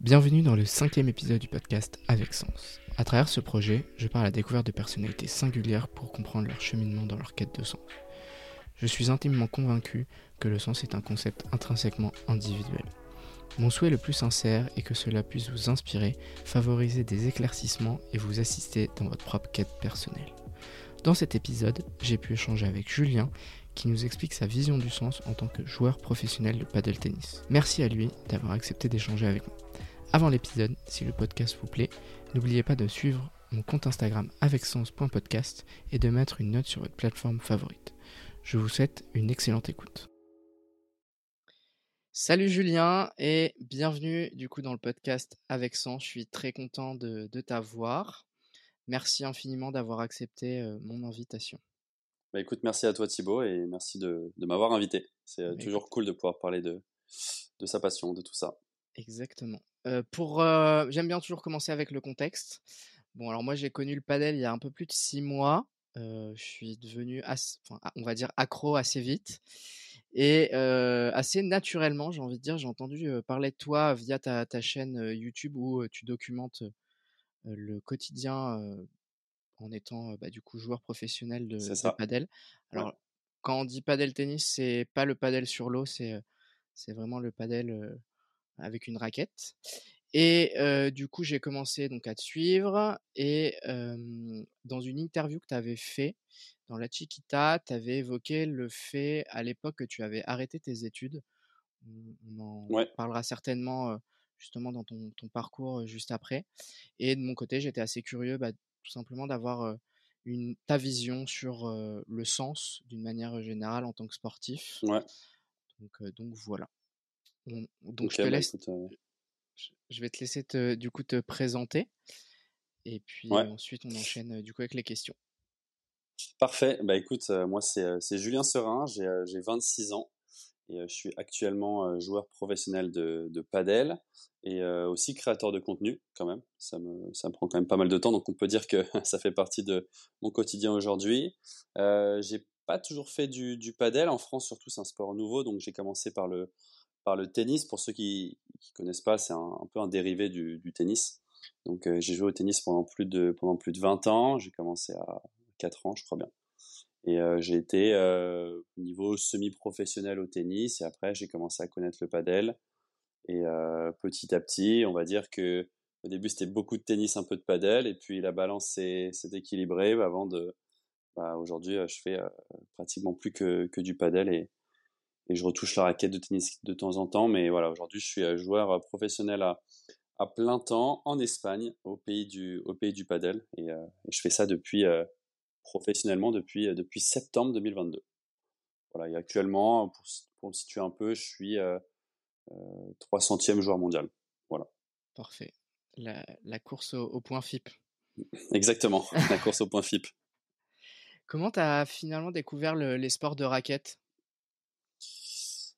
Bienvenue dans le cinquième épisode du podcast Avec Sens. À travers ce projet, je parle à la découverte de personnalités singulières pour comprendre leur cheminement dans leur quête de sens. Je suis intimement convaincu que le sens est un concept intrinsèquement individuel. Mon souhait le plus sincère est que cela puisse vous inspirer, favoriser des éclaircissements et vous assister dans votre propre quête personnelle. Dans cet épisode, j'ai pu échanger avec Julien qui nous explique sa vision du sens en tant que joueur professionnel de paddle tennis. Merci à lui d'avoir accepté d'échanger avec moi. Avant l'épisode, si le podcast vous plaît, n'oubliez pas de suivre mon compte Instagram avec sens.podcast et de mettre une note sur votre plateforme favorite. Je vous souhaite une excellente écoute. Salut Julien et bienvenue du coup dans le podcast avec sens. Je suis très content de, t'avoir. Merci infiniment d'avoir accepté euh, mon invitation. Bah écoute, merci à toi Thibaut et merci de, m'avoir invité. C'est euh, toujours cool de pouvoir parler de, de sa passion, de tout ça. Exactement pour, j'aime bien toujours commencer avec le contexte. Bon, alors moi j'ai connu le padel il y a un peu plus de six mois. je suis devenu, on va dire accro assez vite et assez naturellement, j'ai envie de dire. J'ai entendu parler de toi via ta, ta chaîne YouTube où tu documentes le quotidien en étant bah, du coup joueur professionnel de, de padel. Alors quand on dit padel tennis, c'est pas le padel sur l'eau, c'est c'est vraiment le padel avec une raquette. Et du coup, j'ai commencé donc à te suivre. Et dans une interview que tu avais fait dans la Chiquita, tu avais évoqué le fait à l'époque que tu avais arrêté tes études. On, en parlera certainement justement dans ton, parcours juste après. Et de mon côté, j'étais assez curieux bah, tout simplement d'avoir une, ta vision sur le sens d'une manière générale en tant que sportif. Ouais. Donc, donc voilà donc je te bah, laisse. je vais te laisser te, du coup te présenter. Et puis ensuite, on enchaîne du coup avec les questions. Parfait. Bah écoute, moi c'est Julien Serin, j'ai 26 ans et je suis actuellement joueur professionnel de, de padel et aussi créateur de contenu quand même. Ça me, ça me prend quand même pas mal de temps, donc on peut dire que ça fait partie de mon quotidien aujourd'hui. j'ai pas toujours fait du, du padel en France, surtout c'est un sport nouveau, donc j'ai commencé par le le tennis. Pour ceux qui ne connaissent pas, c'est un, peu un dérivé du, tennis. Donc euh, j'ai joué au tennis pendant plus de, pendant plus de 20 ans. J'ai commencé à 4 ans, je crois bien. Et euh, j'ai été euh, au niveau semi-professionnel au tennis. Et après, j'ai commencé à connaître le padel. Et petit à petit, on va dire que au début, c'était beaucoup de tennis, un peu de padel. Et puis la balance s'est équilibrée avant de. Bah, aujourd'hui, je fais pratiquement plus que, que du padel. Et, et je retouche la raquette de tennis de temps en temps. Mais voilà, aujourd'hui, je suis euh, joueur euh, professionnel à, à, plein temps en Espagne, au pays du, au pays du padel. Et, euh, je fais ça depuis, professionnellement depuis, depuis septembre 2022. Voilà, et actuellement, pour, pour me situer un peu, je suis 300e joueur mondial. Voilà. Parfait. La, la course au, point FIP. Exactement, la course au point FIP. Comment tu as finalement découvert les sports de raquette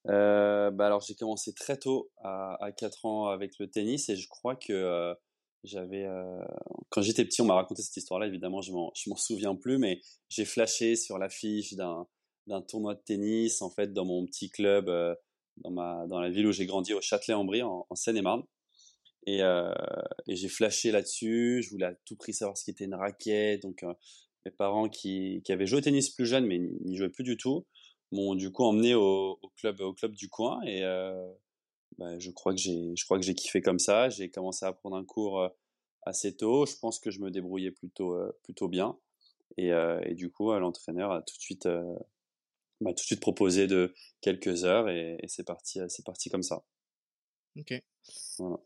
euh, bah alors j'ai commencé très tôt, à, à 4 ans avec le tennis et je crois que euh, j'avais euh, quand j'étais petit, on m'a raconté cette histoire-là. Évidemment, je m'en je m'en souviens plus, mais j'ai flashé sur l'affiche d'un d'un tournoi de tennis en fait dans mon petit club dans ma dans la ville où j'ai grandi au Châtelet-en-Brie en, Seine-et-Marne. Et, j'ai flashé là-dessus. Je voulais à tout prix savoir ce qu'était une raquette. Donc mes parents qui qui avaient joué au tennis plus jeune mais n'y jouaient plus du tout m'ont du coup emmené au, au, club au club du coin et euh, bah, je crois que j'ai je crois que j'ai kiffé comme ça. J'ai commencé à prendre un cours euh, assez tôt. Je pense que je me débrouillais plutôt euh, plutôt bien et, et du coup l'entraîneur a tout de suite m'a tout de suite proposé de quelques heures et, et c'est parti c'est parti comme ça. Ok. Voilà.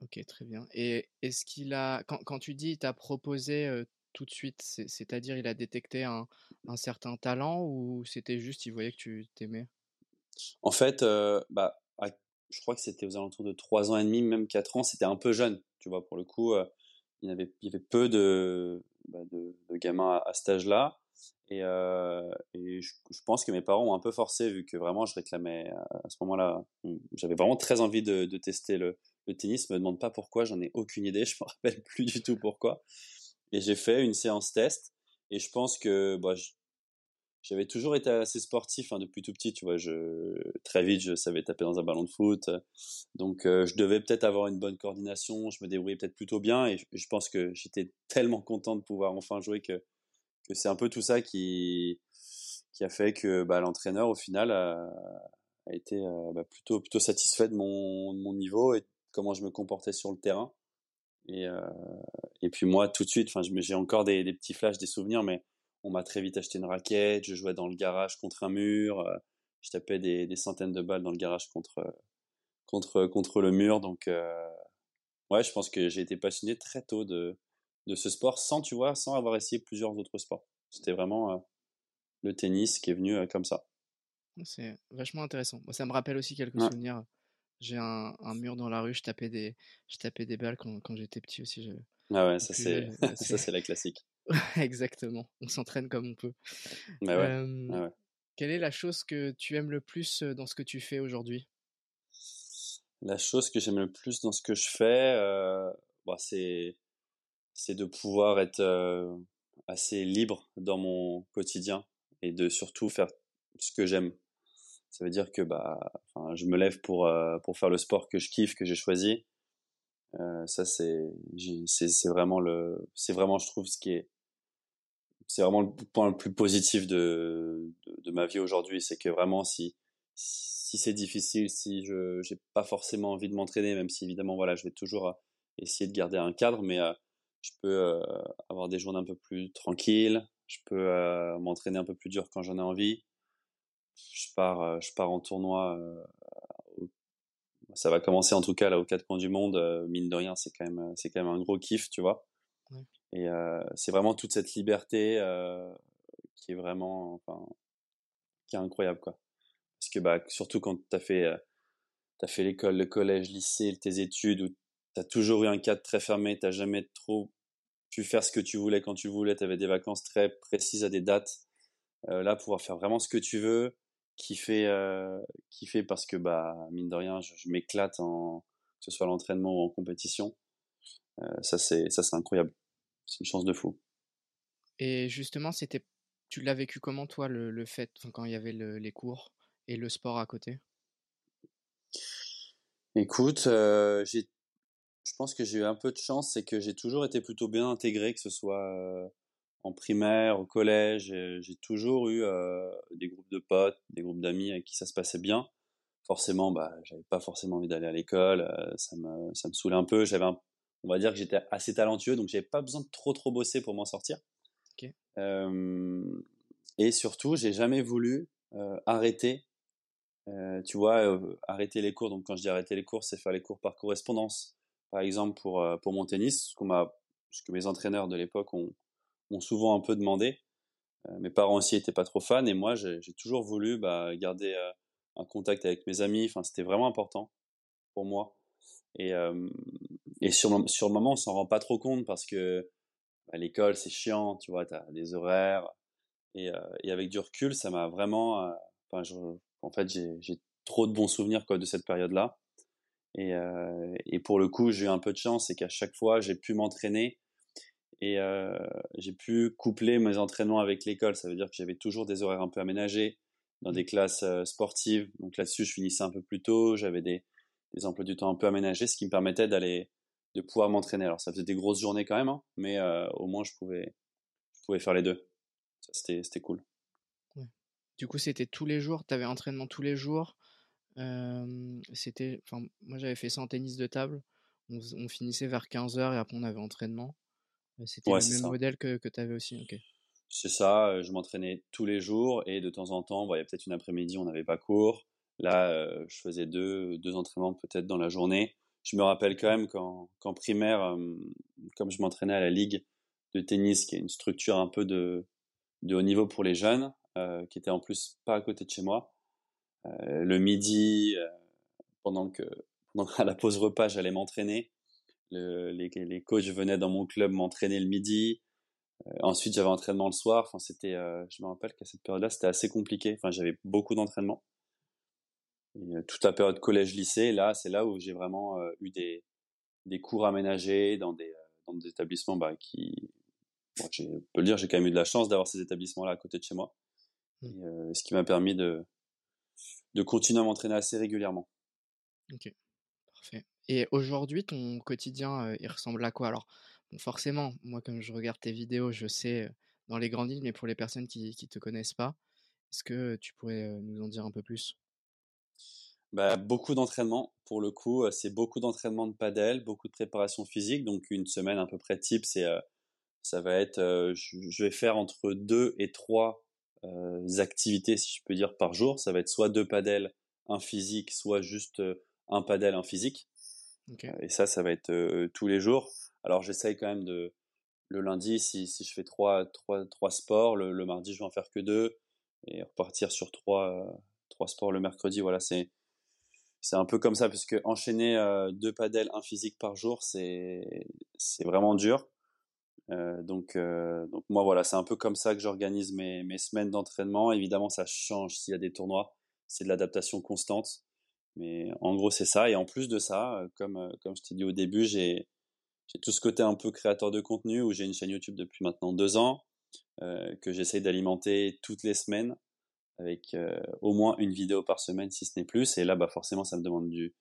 ok très bien. Et est-ce qu'il a quand, quand tu dis il t'a proposé tout de suite C'est-à-dire, il a détecté un, certain talent ou c'était juste, il voyait que tu t'aimais? En fait, bah, je crois que c'était aux alentours de 3 ans et demi, même 4 ans. C'était un peu jeune, tu vois, pour le coup. Il, y avait, peu de, bah, de, gamins à, cet âge-là. Et, je, pense que mes parents ont un peu forcé, vu que vraiment je réclamais à ce moment-là. J'avais vraiment très envie de, tester le, le tennis. Je me demande pas pourquoi, j'en ai aucune idée. Je me rappelle plus du tout pourquoi. Et j'ai fait une séance test. Et je pense que bah, j'avais toujours été assez sportif hein, depuis tout petit, tu vois. Je, très vite, je savais taper dans un ballon de foot. Donc, je devais peut-être avoir une bonne coordination. Je me débrouillais peut-être plutôt bien. Et je, pense que j'étais tellement content de pouvoir enfin jouer que, que c'est un peu tout ça qui, qui a fait que bah, l'entraîneur, au final, a, a été euh, bah, plutôt, plutôt satisfait de mon, de mon niveau et comment je me comportais sur le terrain. Et, euh, et puis moi, tout de suite, enfin, j'ai encore des, des petits flashs, des souvenirs, mais on m'a très vite acheté une raquette, je jouais dans le garage contre un mur, euh, je tapais des, centaines de balles dans le garage contre, contre, contre le mur. Donc, euh, ouais, je pense que j'ai été passionné très tôt de, de ce sport sans, tu vois, sans avoir essayé plusieurs autres sports. C'était vraiment euh, le tennis qui est venu comme ça. C'est vachement intéressant. Moi, ça me rappelle aussi quelques souvenirs. J'ai un, mur dans la rue, je tapais des, je tapais des balles quand, quand j'étais petit aussi. Je... Ah ouais, ça c'est, ça c'est la classique. Exactement, on s'entraîne comme on peut. Bah quelle est la chose que tu aimes le plus dans ce que tu fais aujourd'hui? La chose que j'aime le plus dans ce que je fais, bah, c'est c'est de pouvoir être assez libre dans mon quotidien et de surtout faire ce que j'aime. Ça veut dire que bah, je me lève pour pour faire le sport que je kiffe, que j'ai choisi. ça c'est c'est vraiment le c'est vraiment je trouve ce qui est c'est vraiment le point le plus positif de, de, ma vie aujourd'hui. C'est que vraiment, si, si c'est difficile, si je n'ai pas forcément envie de m'entraîner, même si évidemment, voilà, je vais toujours euh, essayer de garder un cadre, mais euh, je peux euh, avoir des journées un peu plus tranquilles, je peux m'entraîner un peu plus dur quand j'en ai envie. Je pars, je pars en tournoi. ça va commencer en tout cas là aux quatre coins du monde. mine de rien, c'est quand même, c'est quand même un gros kiff, tu vois? Et euh, c'est vraiment toute cette liberté euh, qui est vraiment, enfin, qui est incroyable, quoi. Parce que, bah, surtout quand tu as fait, euh, as fait l'école, le collège, lycée, tes études, où tu as toujours eu un cadre très fermé, tu jamais trop pu faire ce que tu voulais quand tu voulais, tu avais des vacances très précises à des dates. là, pouvoir faire vraiment ce que tu veux, kiffer, euh, kiffer parce que, bah, mine de rien, je, m'éclate en, que ce soit l'entraînement ou en compétition. Euh, ça, c'est, ça, c'est incroyable c'est une chance de fou. Et justement, c'était, tu l'as vécu comment toi le, le fait, quand il y avait les cours et le sport à côté? Écoute, euh, j'ai, je pense que j'ai eu un peu de chance, c'est que j'ai toujours été plutôt bien intégré, que ce soit euh, en primaire, au collège. J'ai toujours eu euh, des groupes de potes, des groupes d'amis avec qui ça se passait bien. Forcément, bah, j'avais pas forcément envie d'aller à l'école, ça me, ça me saoulait un peu. J'avais on va dire que j'étais assez talentueux, donc j'avais pas besoin de trop trop bosser pour m'en sortir. Euh, et surtout, j'ai jamais voulu euh, arrêter. Euh, tu vois, arrêter les cours. Donc quand je dis arrêter les cours, c'est faire les cours par correspondance. Par exemple pour pour mon tennis, ce qu'on m'a, ce que mes entraîneurs de l'époque ont, ont souvent un peu demandé. mes parents aussi étaient pas trop fans et moi j'ai toujours voulu bah, garder un contact avec mes amis. Enfin, c'était vraiment important pour moi. Et, et sur, le, moment, on s'en rend pas trop compte parce que à bah, l'école, c'est chiant, tu vois, tu as des horaires. Et, avec du recul, ça m'a vraiment. En fait, j'ai trop de bons souvenirs quoi, de cette période-là. Et, et, pour le coup, j'ai eu un peu de chance, c'est qu'à chaque fois, j'ai pu m'entraîner et j'ai pu coupler mes entraînements avec l'école. Ça veut dire que j'avais toujours des horaires un peu aménagés dans des classes sportives. Donc là-dessus, je finissais un peu plus tôt. J'avais des, des emplois du temps un peu aménagés, ce qui me permettait d'aller, de pouvoir m'entraîner. Alors ça faisait des grosses journées quand même, hein, mais euh, au moins je pouvais, je pouvais faire les deux. C'était, cool. Du coup, c'était tous les jours, tu avais entraînement tous les jours? Euh, c'était, enfin, moi j'avais fait ça en tennis de table. On, finissait vers 15h et après on avait entraînement. C'était le même modèle que, que tu avais aussi. ok C'est ça, je m'entraînais tous les jours et de temps en temps, il y a peut-être une après-midi, on n'avait pas cours. Là, euh, je faisais deux, deux entraînements peut-être dans la journée. Je me rappelle quand même qu'en primaire, euh, comme je m'entraînais à la ligue de tennis, qui est une structure un peu de, de haut niveau pour les jeunes, euh, qui était en plus pas à côté de chez moi, le midi, pendant que pendant à la pause repas, j'allais m'entraîner. Les, les coachs venaient dans mon club m'entraîner le midi. ensuite, j'avais entraînement le soir. Enfin, c'était, je me rappelle qu'à cette période-là, c'était assez compliqué. Enfin, j'avais beaucoup d'entraînement. Et toute la période collège-lycée, là, c'est là où j'ai vraiment eu des, des cours aménagés dans des, dans des établissements bah, qui, bon, je peux le dire, j'ai quand même eu de la chance d'avoir ces établissements-là à côté de chez moi. Mmh. ce qui m'a permis de, de continuer à m'entraîner assez régulièrement. Ok, parfait. Et aujourd'hui, ton quotidien, il ressemble à quoi? Alors, forcément, moi, comme je regarde tes vidéos, je sais dans les grandes lignes, mais pour les personnes qui ne te connaissent pas, est-ce que tu pourrais nous en dire un peu plus? Bah, beaucoup d'entraînement pour le coup, c'est beaucoup d'entraînement de padel, beaucoup de préparation physique. Donc une semaine à peu près type, c'est ça va être, je, vais faire entre deux et trois activités, si je peux dire, par jour. Ça va être soit deux padels, un physique, soit juste un padel, un physique. Et ça, ça va être tous les jours. Alors j'essaye quand même de le lundi, si, je fais trois, trois, trois sports, le, mardi je vais en faire que deux et repartir sur trois, trois sports le mercredi. Voilà, c'est c'est un peu comme ça, puisque enchaîner deux padels, un physique par jour, c'est c'est vraiment dur. Donc, donc moi voilà, c'est un peu comme ça que j'organise mes, mes semaines d'entraînement. Évidemment, ça change s'il y a des tournois, c'est de l'adaptation constante. Mais en gros, c'est ça. Et en plus de ça, comme, comme je t'ai dit au début, j'ai tout ce côté un peu créateur de contenu où j'ai une chaîne YouTube depuis maintenant deux ans, euh, que j'essaye d'alimenter toutes les semaines avec euh, au moins une vidéo par semaine si ce n'est plus. Et là, bah forcément, ça me demande du,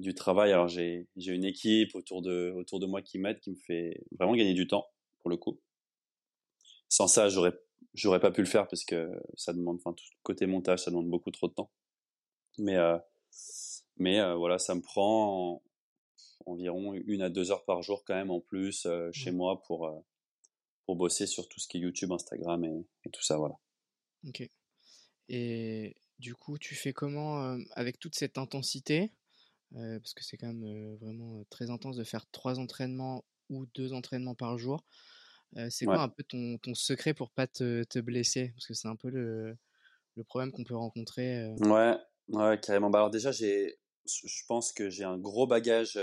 du travail. Alors j'ai une équipe autour de, autour de moi qui m'aide, qui me fait vraiment gagner du temps pour le coup. Sans ça, j'aurais j'aurais pas pu le faire parce que ça demande, enfin tout côté montage, ça demande beaucoup trop de temps. Mais euh, mais voilà, ça me prend environ une à deux heures par jour quand même en plus chez mmh. moi pour pour bosser sur tout ce qui est YouTube, Instagram et, et tout ça, voilà. Ok. Et du coup, tu fais comment avec toute cette intensité? Parce que c'est quand même vraiment très intense de faire trois entraînements ou deux entraînements par jour. c'est quoi un peu ton, ton, secret pour pas te, te blesser? Parce que c'est un peu le, le problème qu'on peut rencontrer. Ouais, ouais, carrément. Bah alors déjà, j'ai, je pense que j'ai un gros bagage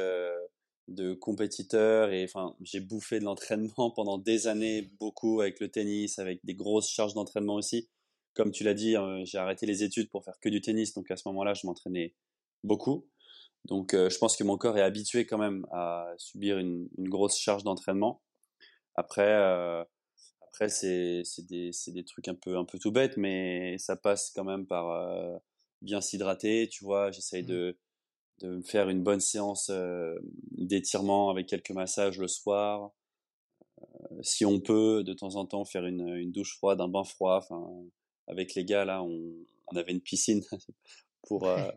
de compétiteur et enfin, j'ai bouffé de l'entraînement pendant des années, beaucoup avec le tennis, avec des grosses charges d'entraînement aussi comme tu l'as dit, euh, j'ai arrêté les études pour faire que du tennis, donc à ce moment-là, je m'entraînais beaucoup. Donc, euh, je pense que mon corps est habitué quand même à subir une, grosse charge d'entraînement. Après, euh, après c'est des, des trucs un peu, un peu tout bêtes, mais ça passe quand même par bien s'hydrater. Tu vois, j'essaye mmh. de, de me faire une bonne séance d'étirement avec quelques massages le soir. si on peut, de temps en temps, faire une, une douche froide, un bain froid. Enfin, avec les gars là, on, avait une piscine pour euh,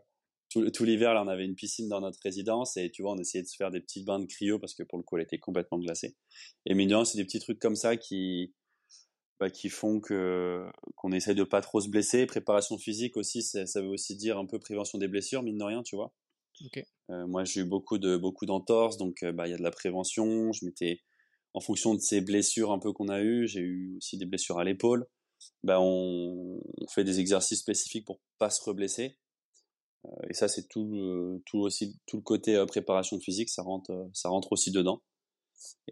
tout, l'hiver là, on avait une piscine dans notre résidence et tu vois, on essayait de se faire des petits bains de cryo parce que pour le coup, elle était complètement glacée. Et mine c'est des petits trucs comme ça qui bah, qui font que qu'on essaye de pas trop se blesser. Préparation physique aussi, ça, veut aussi dire un peu prévention des blessures, mine de rien, tu vois. Euh, moi, j'ai eu beaucoup de beaucoup d'entorses, donc euh, bah il y a de la prévention. Je m'étais en fonction de ces blessures un peu qu'on a eues, j'ai eu aussi des blessures à l'épaule bah on, fait des exercices spécifiques pour pas se reblesser. Euh, et ça, c'est tout, tout aussi tout le côté euh, préparation physique, ça rentre, euh, ça rentre aussi dedans.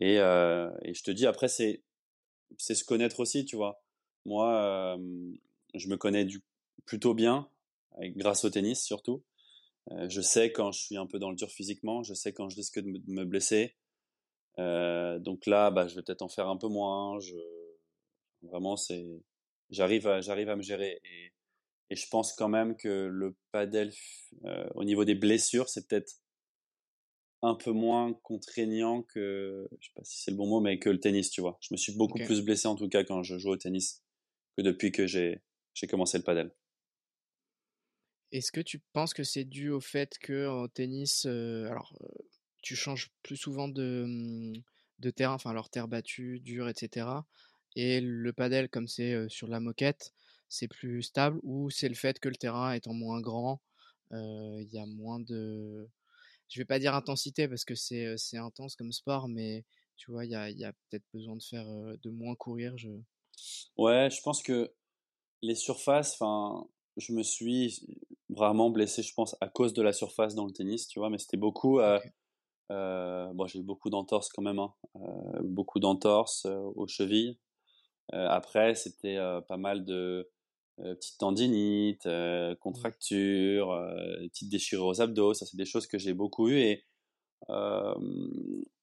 Et, et je te dis, après, c'est c'est se connaître aussi, tu vois. Moi, je me connais plutôt bien, grâce au tennis surtout. je sais quand je suis un peu dans le dur physiquement, je sais quand je risque de me, blesser. donc là, bah, je vais peut-être en faire un peu moins. Je, vraiment, c'est j'arrive à, j'arrive à me gérer. Et, je pense quand même que le padel, au niveau des blessures, c'est peut-être un peu moins contraignant que, je sais pas si c'est le bon mot, mais que le tennis, tu vois. Je me suis beaucoup plus blessé en tout cas quand je joue au tennis que depuis que j'ai, j'ai commencé le padel. Est-ce que tu penses que c'est dû au fait que en tennis, euh, alors euh, tu changes plus souvent de, mmh, de terrain, enfin alors terre battue, dure, etc. Et le padel, comme c'est sur la moquette, c'est plus stable ou c'est le fait que le terrain étant moins grand, il y a moins de. Je vais pas dire intensité parce que c'est intense comme sport, mais tu vois, il y a, y a peut-être besoin de faire de moins courir. Je... Ouais, je pense que les surfaces, enfin, je me suis vraiment blessé, je pense, à cause de la surface dans le tennis, tu vois, mais c'était beaucoup. Euh, bon, j'ai eu beaucoup d'entorses quand même, hein, beaucoup d'entorses aux chevilles, après, c'était pas mal de euh, petites tendinites, contractures, petites déchirures aux abdos. Ça, c'est des choses que j'ai beaucoup eues. Et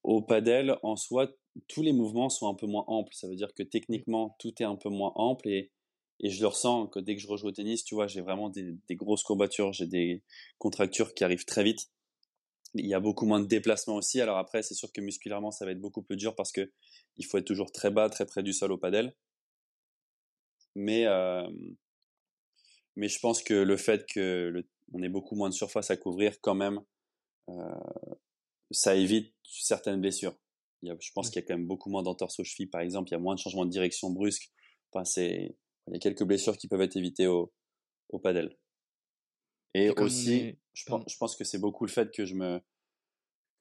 au padel, en soi, tous les mouvements sont un peu moins amples. Ça veut dire que techniquement, tout est un peu moins ample et, et je le ressens que dès que je rejoue au tennis, tu vois, j'ai vraiment des, des, grosses courbatures, j'ai des contractures qui arrivent très vite. Il y a beaucoup moins de déplacements aussi. Alors après, c'est sûr que musculairement, ça va être beaucoup plus dur parce que il faut être toujours très bas, très près du sol au padel. Mais mais je pense que le fait que le, on ait beaucoup moins de surface à couvrir, quand même, ça évite certaines blessures. Il y a, je pense qu'il y a quand même beaucoup moins d'entorse aux chevilles, par exemple. Il y a moins de changements de direction brusques. Enfin, c'est, il y a quelques blessures qui peuvent être évitées au, au padel. Et aussi, je, pense, je pense que c'est beaucoup le fait que je me,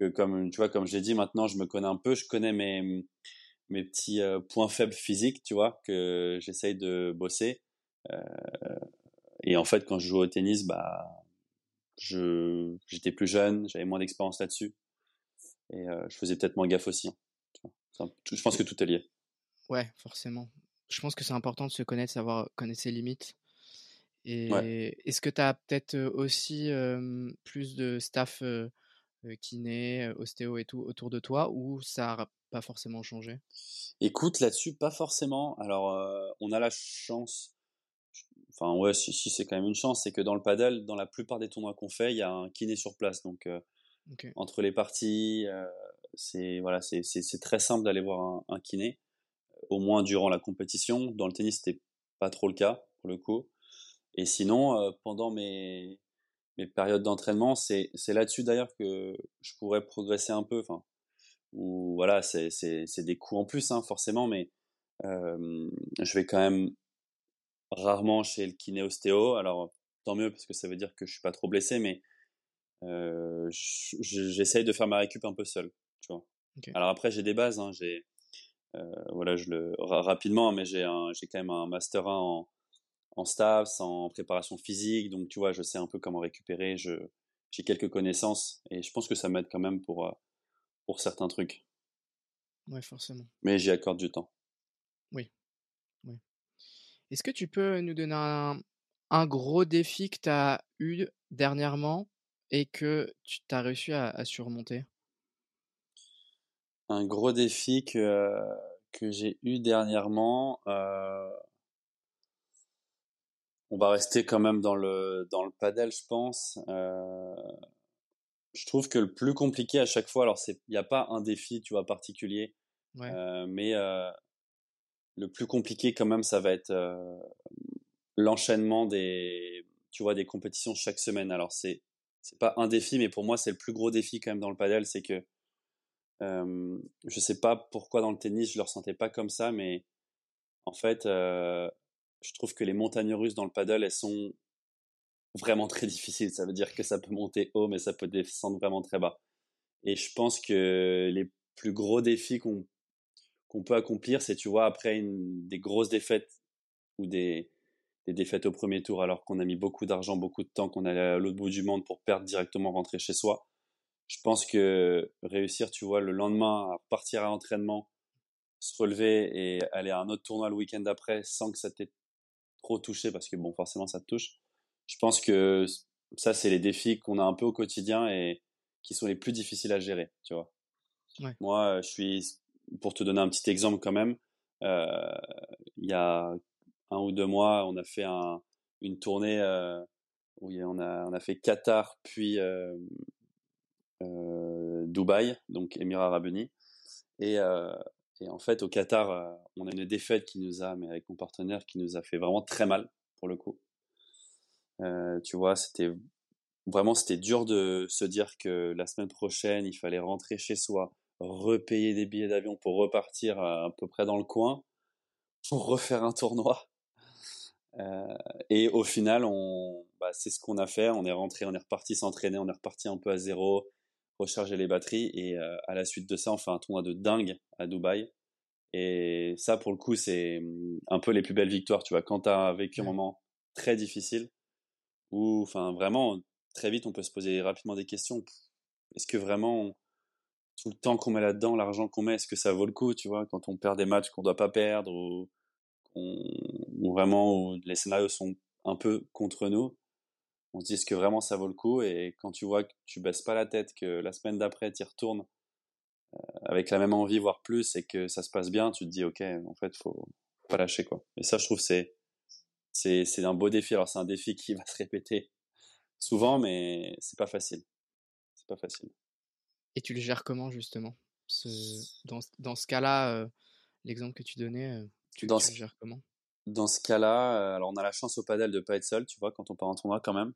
que comme tu vois, comme j'ai dit, maintenant je me connais un peu, je connais mes mes petits euh, points faibles physiques, tu vois, que j'essaye de bosser. Euh, et en fait, quand je joue au tennis, bah, je j'étais plus jeune, j'avais moins d'expérience là-dessus, et euh, je faisais peut-être moins gaffe aussi. Hein, je pense que tout est lié. Ouais, forcément. Je pense que c'est important de se connaître, savoir connaître ses limites. Et est-ce que tu as peut-être aussi plus de staff kiné, ostéo et tout autour de toi ou ça pas forcément changé Écoute, là-dessus, pas forcément. Alors, on a la chance. Enfin, ouais, si, si c'est quand même une chance, c'est que dans le paddle, dans la plupart des tournois qu'on fait, il y a un kiné sur place. Donc, entre les parties, c'est voilà, c'est très simple d'aller voir un, un, kiné, au moins durant la compétition. Dans le tennis, c'était pas trop le cas pour le coup. Et sinon, pendant mes, mes périodes d'entraînement, c'est là-dessus d'ailleurs que je pourrais progresser un peu. Enfin, ou voilà, c'est des coups en plus, hein, forcément, mais je vais quand même rarement chez le kiné ostéo. Alors, tant mieux, parce que ça veut dire que je suis pas trop blessé, mais euh, j'essaye de faire ma récup un peu seul. Tu vois. Alors après, j'ai des bases. Hein, j'ai voilà, je le rapidement, mais j'ai quand même un master 1 en, en STAVS, en préparation physique, donc tu vois, je sais un peu comment récupérer. Je j'ai quelques connaissances et je pense que ça m'aide quand même pour pour certains trucs. Ouais, forcément. Mais j'y accorde du temps. Oui. oui. Est-ce que tu peux nous donner un, gros défi que tu as eu dernièrement et que tu as réussi à, surmonter? Un gros défi que, que j'ai eu dernièrement. Euh, on va rester quand même dans le, dans le padel, je pense. Euh, je trouve que le plus compliqué à chaque fois, alors il n'y a pas un défi, tu vois, particulier, euh, mais euh, le plus compliqué quand même, ça va être euh, l'enchaînement des, tu vois, des compétitions chaque semaine. Alors c'est c'est pas un défi, mais pour moi c'est le plus gros défi quand même dans le padel, c'est que euh, je sais pas pourquoi dans le tennis je le ressentais pas comme ça, mais en fait je trouve que les montagnes russes dans le paddle elles sont vraiment très difficile. Ça veut dire que ça peut monter haut, mais ça peut descendre vraiment très bas. Et je pense que les plus gros défis qu'on qu'on peut accomplir, c'est, tu vois, après des grosses défaites ou des, des défaites au premier tour, alors qu'on a mis beaucoup d'argent, beaucoup de temps, qu'on allait à l'autre bout du monde pour perdre directement, rentrer chez soi. Je pense que réussir, tu vois, le lendemain à partir à l'entraînement, se relever et aller à un autre tournoi le week-end après sans que ça t'ait trop touché, parce que bon, forcément, ça te touche je pense que ça, c'est les défis qu'on a un peu au quotidien et qui sont les plus difficiles à gérer, tu vois. Moi, je suis, pour te donner un petit exemple quand même, euh, il y a un ou deux mois, on a fait un, une tournée euh, où on a, on a fait Qatar puis euh, euh Dubaï, donc Émirats Arabes Unis. Et, et en fait, au Qatar, on a une défaite qui nous a, mais avec mon partenaire, qui nous a fait vraiment très mal pour le coup. Euh, tu vois, c'était vraiment c'était dur de se dire que la semaine prochaine il fallait rentrer chez soi, repayer des billets d'avion pour repartir à, peu près dans le coin pour refaire un tournoi. Euh, et au final, on, bah, c'est ce qu'on a fait. On est rentré, on est reparti s'entraîner, on est reparti un peu à zéro, recharger les batteries. Et euh, à la suite de ça, on fait un tournoi de dingue à Dubaï. Et ça, pour le coup, c'est mm, un peu les plus belles victoires. Tu vois, quand tu as vécu un moment très difficile, ou enfin vraiment très vite on peut se poser rapidement des questions. Est-ce que vraiment tout le temps qu'on met là-dedans, l'argent qu'on met, est-ce que ça vaut le coup, tu vois, quand on perd des matchs qu'on doit pas perdre ou, ou vraiment où les scénarios sont un peu contre nous, on se dit est-ce que vraiment ça vaut le coup? Et quand tu vois que tu baisses pas la tête, que la semaine d'après tu y retournes euh, avec la même envie voire plus et que ça se passe bien, tu te dis ok en fait faut pas lâcher quoi. Et ça je trouve c'est c'est c'est un beau défi. Alors c'est un défi qui va se répéter souvent, mais c'est pas facile. C'est pas facile. Et tu le gères comment justement? Ce, dans, dans ce cas-là, l'exemple que tu donnais, tu, dans le gères comment? Dans ce cas-là, alors on a la chance au padel de pas être seul, tu vois, quand on part en tournoi quand même.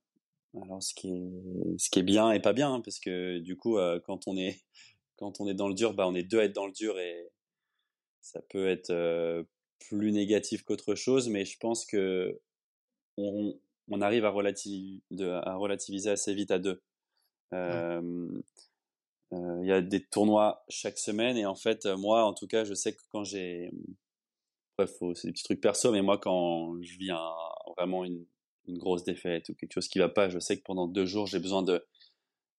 Alors ce qui est, ce qui est bien et pas bien, hein, parce que du coup, quand on est quand on est dans le dur, bah on est deux à être dans le dur et ça peut être plus négatif qu'autre chose, mais je pense que on, on arrive à, à, relativiser assez vite à deux. Il y a des tournois chaque semaine et en fait, moi, en tout cas, je sais que quand j'ai, bref, c'est des petits trucs perso, mais moi, quand je vis vraiment une, une, grosse défaite ou quelque chose qui va pas, je sais que pendant deux jours, j'ai besoin de,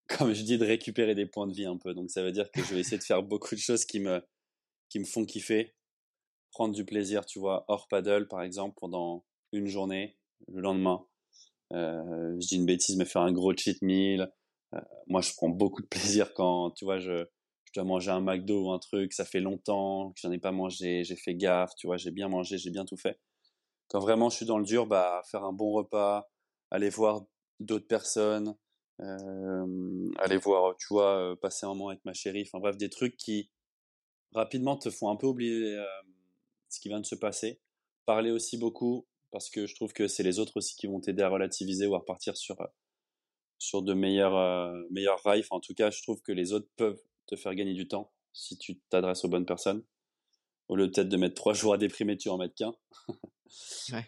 comme je dis, de récupérer des points de vie un peu. Donc ça veut dire que je vais essayer de faire beaucoup de choses qui me, qui me font kiffer, prendre du plaisir, tu vois, hors paddle par exemple, pendant une journée, le lendemain. Euh, je dis une bêtise, mais faire un gros cheat meal. Euh, moi, je prends beaucoup de plaisir quand, tu vois, je, je dois manger un McDo ou un truc, ça fait longtemps que j'en ai pas mangé, j'ai fait gaffe, tu vois, j'ai bien mangé, j'ai bien tout fait. Quand vraiment je suis dans le dur, bah, faire un bon repas, aller voir d'autres personnes, euh, aller voir, tu vois, passer un moment avec ma chérie, enfin bref, des trucs qui, rapidement te font un peu oublier ce qui vient de se passer. Parler aussi beaucoup, parce que je trouve que c'est les autres aussi qui vont t'aider à relativiser ou à repartir sur, euh, sur de meilleurs, euh, meilleurs rails. en tout cas, je trouve que les autres peuvent te faire gagner du temps si tu t'adresses aux bonnes personnes. Au lieu peut-être de mettre trois jours à déprimer, tu en mets qu'un.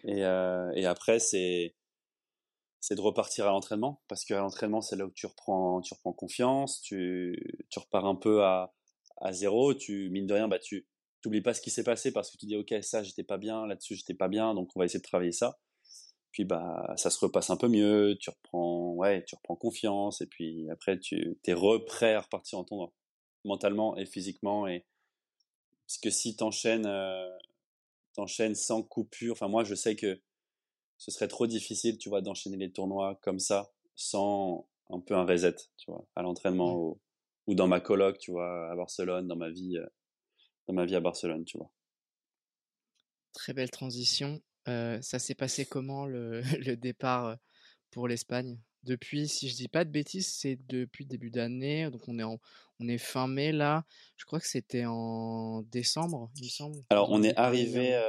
et, et après, c'est c'est de repartir à l'entraînement parce qu'à l'entraînement c'est là où tu reprends tu reprends confiance tu, tu repars un peu à, à zéro, tu mine de rien, bah tu t'oublies pas ce qui s'est passé parce que tu dis ok ça j'étais pas bien, là-dessus j'étais pas bien, donc on va essayer de travailler ça. Puis bah ça se repasse un peu mieux, tu reprends ouais, tu reprends confiance et puis après tu t'es reprêt à repartir en tournoi mentalement et physiquement et parce que si t'enchaînes euh, t'enchaînes sans coupure, enfin moi je sais que ce serait trop difficile, tu vois, d'enchaîner les tournois comme ça sans un peu un reset, tu vois, à l'entraînement, ou dans ma coloc, tu vois, à Barcelone, dans ma vie, euh, dans ma vie à Barcelone, tu vois. Très belle transition. Euh, ça s'est passé comment le, le départ pour l'Espagne? Depuis, si je dis pas de bêtises, c'est depuis le début d'année. Donc on est en, on est fin mai là. Je crois que c'était en décembre, il me semble. Alors on est arrivé,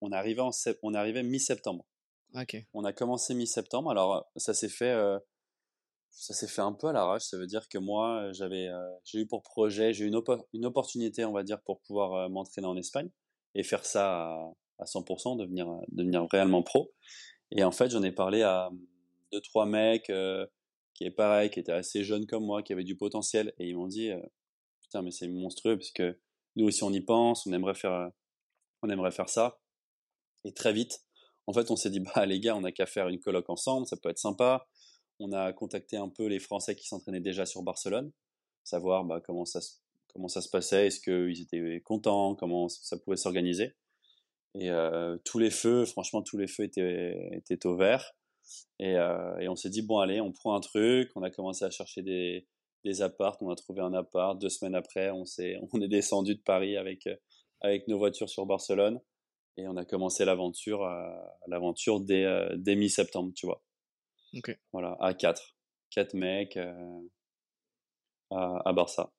on est arrivé en, on est arrivé mi-septembre. Ok. On a commencé mi-septembre. Alors ça s'est fait ça s'est fait un peu à l'arrache. Ça veut dire que moi, euh, j'avais, euh, j'ai eu pour projet, j'ai eu une, opportunité, on va dire, pour pouvoir euh, m'entraîner en Espagne et faire ça à, à 100%, devenir, devenir réellement pro. Et en fait, j'en ai parlé à deux, trois mecs qui est pareil, qui étaient assez jeunes comme moi, qui avaient du potentiel, et ils m'ont dit, putain, mais c'est monstrueux parce que nous aussi on y pense, on aimerait faire, on aimerait faire ça. Et très vite, en fait, on s'est dit, bah les gars, on n'a qu'à faire une colloque ensemble, ça peut être sympa on a contacté un peu les Français qui s'entraînaient déjà sur Barcelone, savoir bah, comment, ça, comment ça se passait, est-ce qu'ils étaient contents, comment ça pouvait s'organiser. Et euh, tous les feux, franchement, tous les feux étaient, étaient au vert. Et, euh, et on s'est dit, bon, allez, on prend un truc. On a commencé à chercher des, des apparts. On a trouvé un appart. Deux semaines après, on, est, on est descendu de Paris avec, avec nos voitures sur Barcelone. Et on a commencé l'aventure, l'aventure dès, euh, dès mi-septembre, tu vois. Voilà, à 4. 4 mecs euh, à, à, Barça.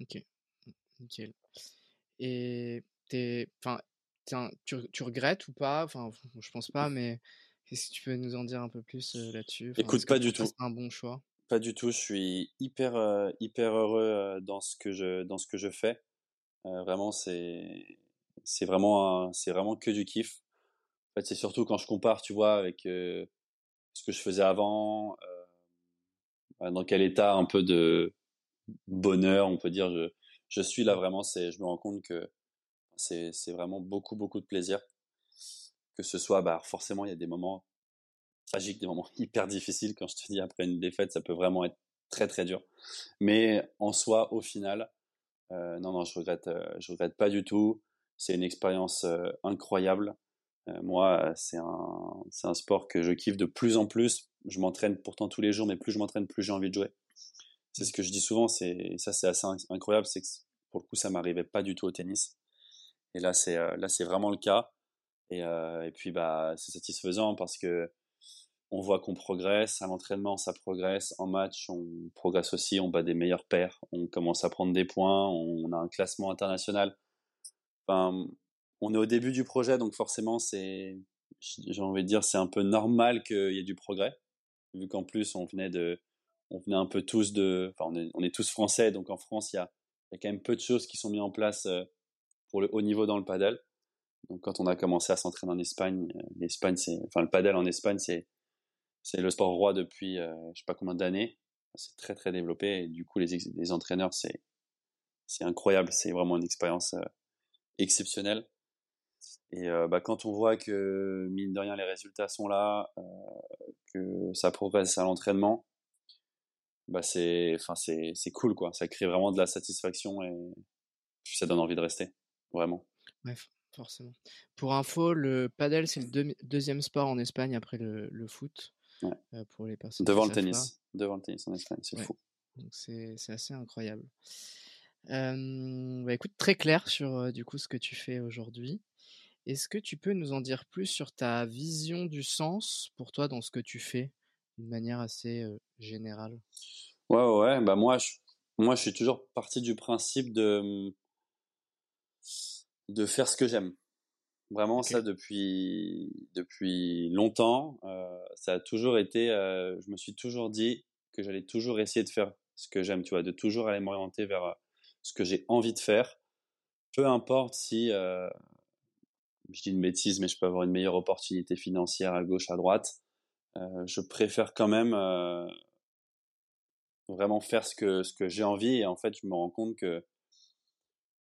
Ok, nickel. Et es, tu, tu, regrettes ou pas? Enfin, je pense pas, mais est-ce que tu peux nous en dire un peu plus euh, là-dessus? Écoute, pas du tout. C'est un bon choix? Pas du tout. Je suis hyper, euh, hyper heureux dans ce que je, dans ce que je fais. vraiment, c'est, c'est vraiment, c'est vraiment que du kiff. En fait, c'est surtout quand je compare, tu vois, avec ce que je faisais avant, euh, dans quel état un peu de bonheur, on peut dire, je, suis là vraiment, c'est, je me rends compte que c'est, vraiment beaucoup, beaucoup de plaisir. Que ce soit, bah, forcément, il y a des moments tragiques, des moments hyper difficiles. Quand je te dis après une défaite, ça peut vraiment être très, très dur. Mais en soi, au final, euh, non, non, je regrette, euh, je regrette pas du tout. C'est une expérience incroyable. Euh, moi, c'est un, un sport que je kiffe de plus en plus. Je m'entraîne pourtant tous les jours, mais plus je m'entraîne, plus j'ai envie de jouer. C'est ce que je dis souvent, c'est, ça c'est assez incroyable, c'est que pour le coup, ça m'arrivait pas du tout au tennis. Et là, c'est, euh, là, c'est vraiment le cas. Et, et puis, bah, c'est satisfaisant parce que on voit qu'on progresse. À l'entraînement, ça progresse. En match, on progresse aussi. On bat des meilleurs pairs. On commence à prendre des points. On a un classement international. Enfin, on est au début du projet, donc forcément, c'est, j'ai envie de dire, c'est un peu normal qu'il y ait du progrès, vu qu'en plus, on venait de, on venait un peu tous de, enfin, on est, tous français, donc en France, il y a, quand même peu de choses qui sont mises en place euh, pour le haut niveau dans le padel. Donc, quand on a commencé à s'entraîner en Espagne, euh, l'Espagne, c'est, enfin, le padel en Espagne, c'est, c'est le sport roi depuis, euh, je sais pas combien d'années. C'est très, très développé. Et du coup, les, les entraîneurs, c'est, c'est incroyable. C'est vraiment une expérience exceptionnelle. Et euh, bah, quand on voit que, mine de rien, les résultats sont là, euh, que ça progresse à l'entraînement, bah c'est, cool quoi. Ça crée vraiment de la satisfaction et ça donne envie de rester, vraiment. Ouais, forcément. Pour info, le padel c'est le deuxième sport en Espagne après le, le foot. Ouais. Euh, pour les personnes. Devant le tennis, devant le tennis en Espagne, c'est fou. Donc c'est, assez incroyable. Euh, bah écoute, très clair sur du coup ce que tu fais aujourd'hui. Est-ce que tu peux nous en dire plus sur ta vision du sens pour toi dans ce que tu fais d'une manière assez générale? Ouais, ouais, bah moi je, moi je suis toujours parti du principe de, mmh, de faire ce que j'aime. Vraiment, ça depuis, depuis longtemps, ça a toujours été, je me suis toujours dit que j'allais toujours essayer de faire ce que j'aime, tu vois, de toujours aller m'orienter vers ce que j'ai envie de faire. Peu importe si, je dis une bêtise, mais je peux avoir une meilleure opportunité financière à gauche, à droite. Euh, je préfère quand même euh, vraiment faire ce que, ce que j'ai envie. Et en fait, je me rends compte que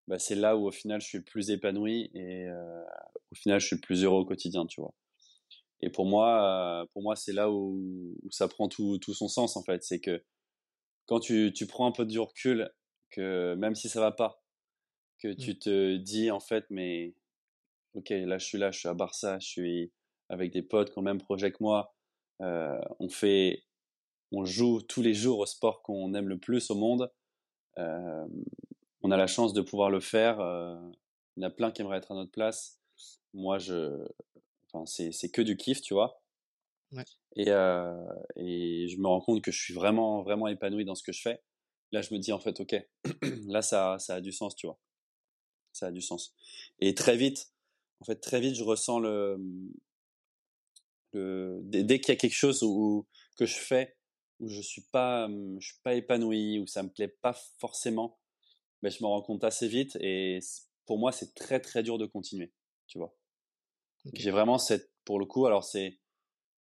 bah, c'est là où au final je suis le plus épanoui et euh, au final je suis le plus heureux au quotidien, tu vois. Et pour moi, pour moi, c'est là où, où, ça prend tout, tout son sens en fait. C'est que quand tu, tu prends un peu du recul, que même si ça va pas, que tu mmh. te dis en fait, mais ok, là je suis là, je suis à Barça, je suis avec des potes qui ont le même projet que moi. Euh, on fait, on joue tous les jours au sport qu'on aime le plus au monde. Euh, on a la chance de pouvoir le faire. Euh, il y en a plein qui aimeraient être à notre place. Moi, je, enfin, c'est que du kiff, tu vois. Ouais. Et, et je me rends compte que je suis vraiment, vraiment épanoui dans ce que je fais. Là, je me dis en fait, ok, là, ça, ça a du sens, tu vois. Ça a du sens. Et très vite, en fait, très vite, je ressens le, le dès, qu'il y a quelque chose où, que je fais où je suis pas, je suis pas épanoui, où ça me plaît pas forcément, ben, je me rends compte assez vite et pour moi, c'est très très dur de continuer, tu vois? J'ai vraiment cette, pour le coup, alors c'est,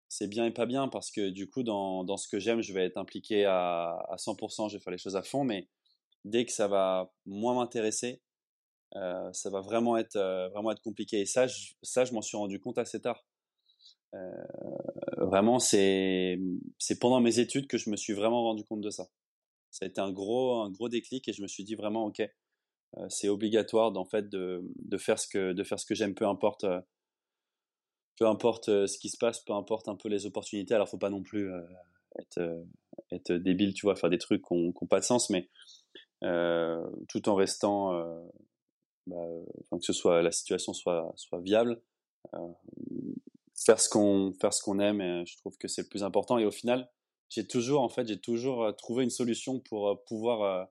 c'est bien et pas bien parce que du coup, dans, dans ce que j'aime, je vais être impliqué à, à 100%, je vais faire les choses à fond, mais dès que ça va moins m'intéresser, euh, ça va vraiment être, euh, vraiment être compliqué. Et ça, je, ça, je m'en suis rendu compte assez tard. Euh, vraiment, c'est, pendant mes études que je me suis vraiment rendu compte de ça. Ça a été un gros, un gros déclic et je me suis dit vraiment, ok, c'est obligatoire d'en fait de, de, faire ce que, de faire ce que j'aime, peu importe, peu importe ce qui se passe, peu importe un peu les opportunités. Alors, faut pas non plus être, être débile, tu vois, faire des trucs qui n'ont pas de sens, mais tout en restant bah, enfin, que ce soit la situation soit soit viable, euh, faire ce qu'on faire ce qu'on aime, et je trouve que c'est le plus important. Et au final, j'ai toujours en fait j'ai toujours euh, trouvé une solution pour euh, pouvoir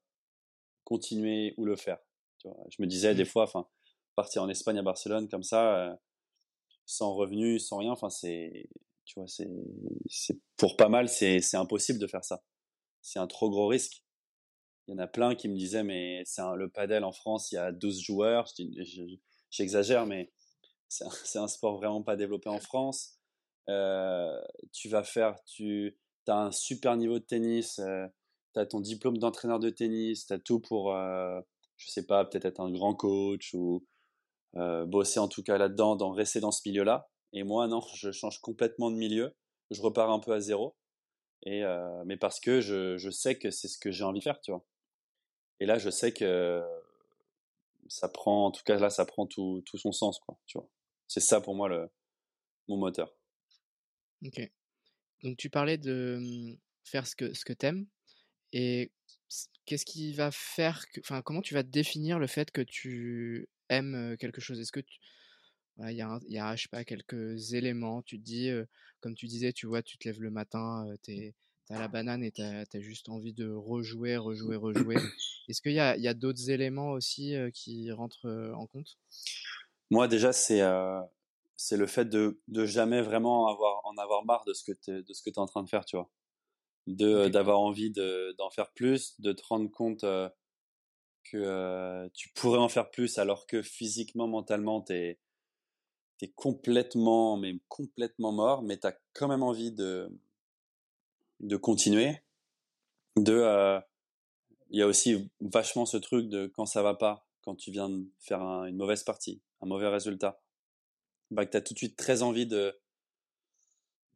continuer ou le faire. Tu vois, je me disais des mmh. fois, enfin partir en Espagne à Barcelone comme ça, sans revenu, sans rien, enfin c'est tu vois c'est c'est pour pas mal c'est c'est impossible de faire ça. C'est un trop gros risque il y en a plein qui me disaient, mais c'est le padel en France, il y a 12 joueurs. J'exagère, mais c'est un, sport vraiment pas développé en France. Euh, tu vas faire, tu as un super niveau de tennis, euh, tu as ton diplôme d'entraîneur de tennis, tu as tout pour, euh, je sais pas, peut-être être un grand coach ou bosser en tout cas là-dedans, dans, rester dans ce milieu-là. Et moi, non, je change complètement de milieu. Je repars un peu à zéro. Et, mais parce que je, je sais que c'est ce que j'ai envie de faire, tu vois. Et là, je sais que ça prend, en tout cas là, ça prend tout, tout son sens, quoi. Tu vois. C'est ça pour moi le, mon moteur. Ok. Donc tu parlais de mmh, faire ce que ce que t'aimes et qu'est-ce qui va faire que, enfin, comment tu vas définir le fait que tu aimes quelque chose? Est-ce que tu, il y a, y a, je sais pas, quelques éléments. Tu te dis, comme tu disais, tu vois, tu te lèves le matin, tu as la banane et tu as, juste envie de rejouer, rejouer, rejouer. Est-ce qu'il y a, y a d'autres éléments aussi qui rentrent en compte? Moi, déjà, c'est c'est le fait de, de jamais vraiment avoir, en avoir marre de ce que tu es, en train de faire, tu vois? De, d'avoir envie d'en faire plus, de te rendre compte que tu pourrais en faire plus alors que physiquement, mentalement, tu es, complètement, mais complètement mort, mais tu as quand même envie de, de continuer. De, il y a aussi vachement ce truc de quand ça va pas, quand tu viens de faire une mauvaise partie, un mauvais résultat, bah, que tu as tout de suite très envie de,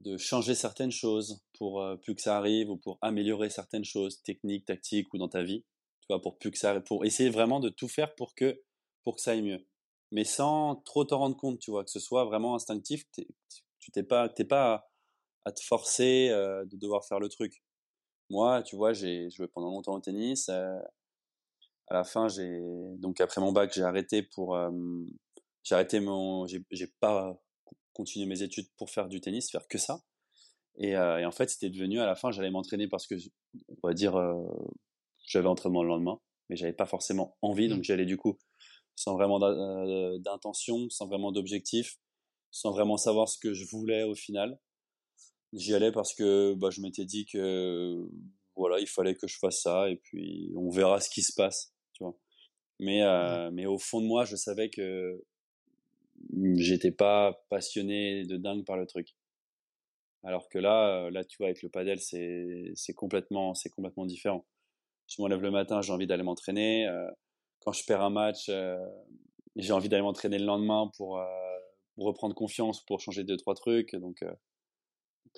de changer certaines choses pour plus que ça arrive ou pour améliorer certaines choses techniques, tactiques ou dans ta vie, tu vois, pour plus que ça pour essayer vraiment de tout faire pour que pour que ça aille mieux. Mais sans trop te rendre compte, tu vois, que ce soit vraiment instinctif, tu t'es pas t'es pas à, te forcer de devoir faire le truc. Moi, tu vois, j'ai joué pendant longtemps au tennis. à la fin, j'ai donc après mon bac, j'ai arrêté pour j'ai arrêté mon j'ai pas continué mes études pour faire du tennis, faire que ça. Et, et en fait, c'était devenu à la fin, j'allais m'entraîner parce que on va dire j'avais entraînement le lendemain, mais j'avais pas forcément envie, donc mmh. j'allais du coup sans vraiment d'intention, sans vraiment d'objectif, sans vraiment savoir ce que je voulais au final. J'y allais parce que bah, je m'étais dit que voilà, il fallait que je fasse ça et puis on verra ce qui se passe, tu vois. Mais mais au fond de moi, je savais que j'étais pas passionné de dingue par le truc. Alors que là, là, tu vois, avec le padel, c'est c'est complètement c'est complètement différent. Je me lève le matin, j'ai envie d'aller m'entraîner. quand je perds un match, j'ai envie d'aller m'entraîner le lendemain pour, reprendre confiance, pour changer deux trois trucs. Donc,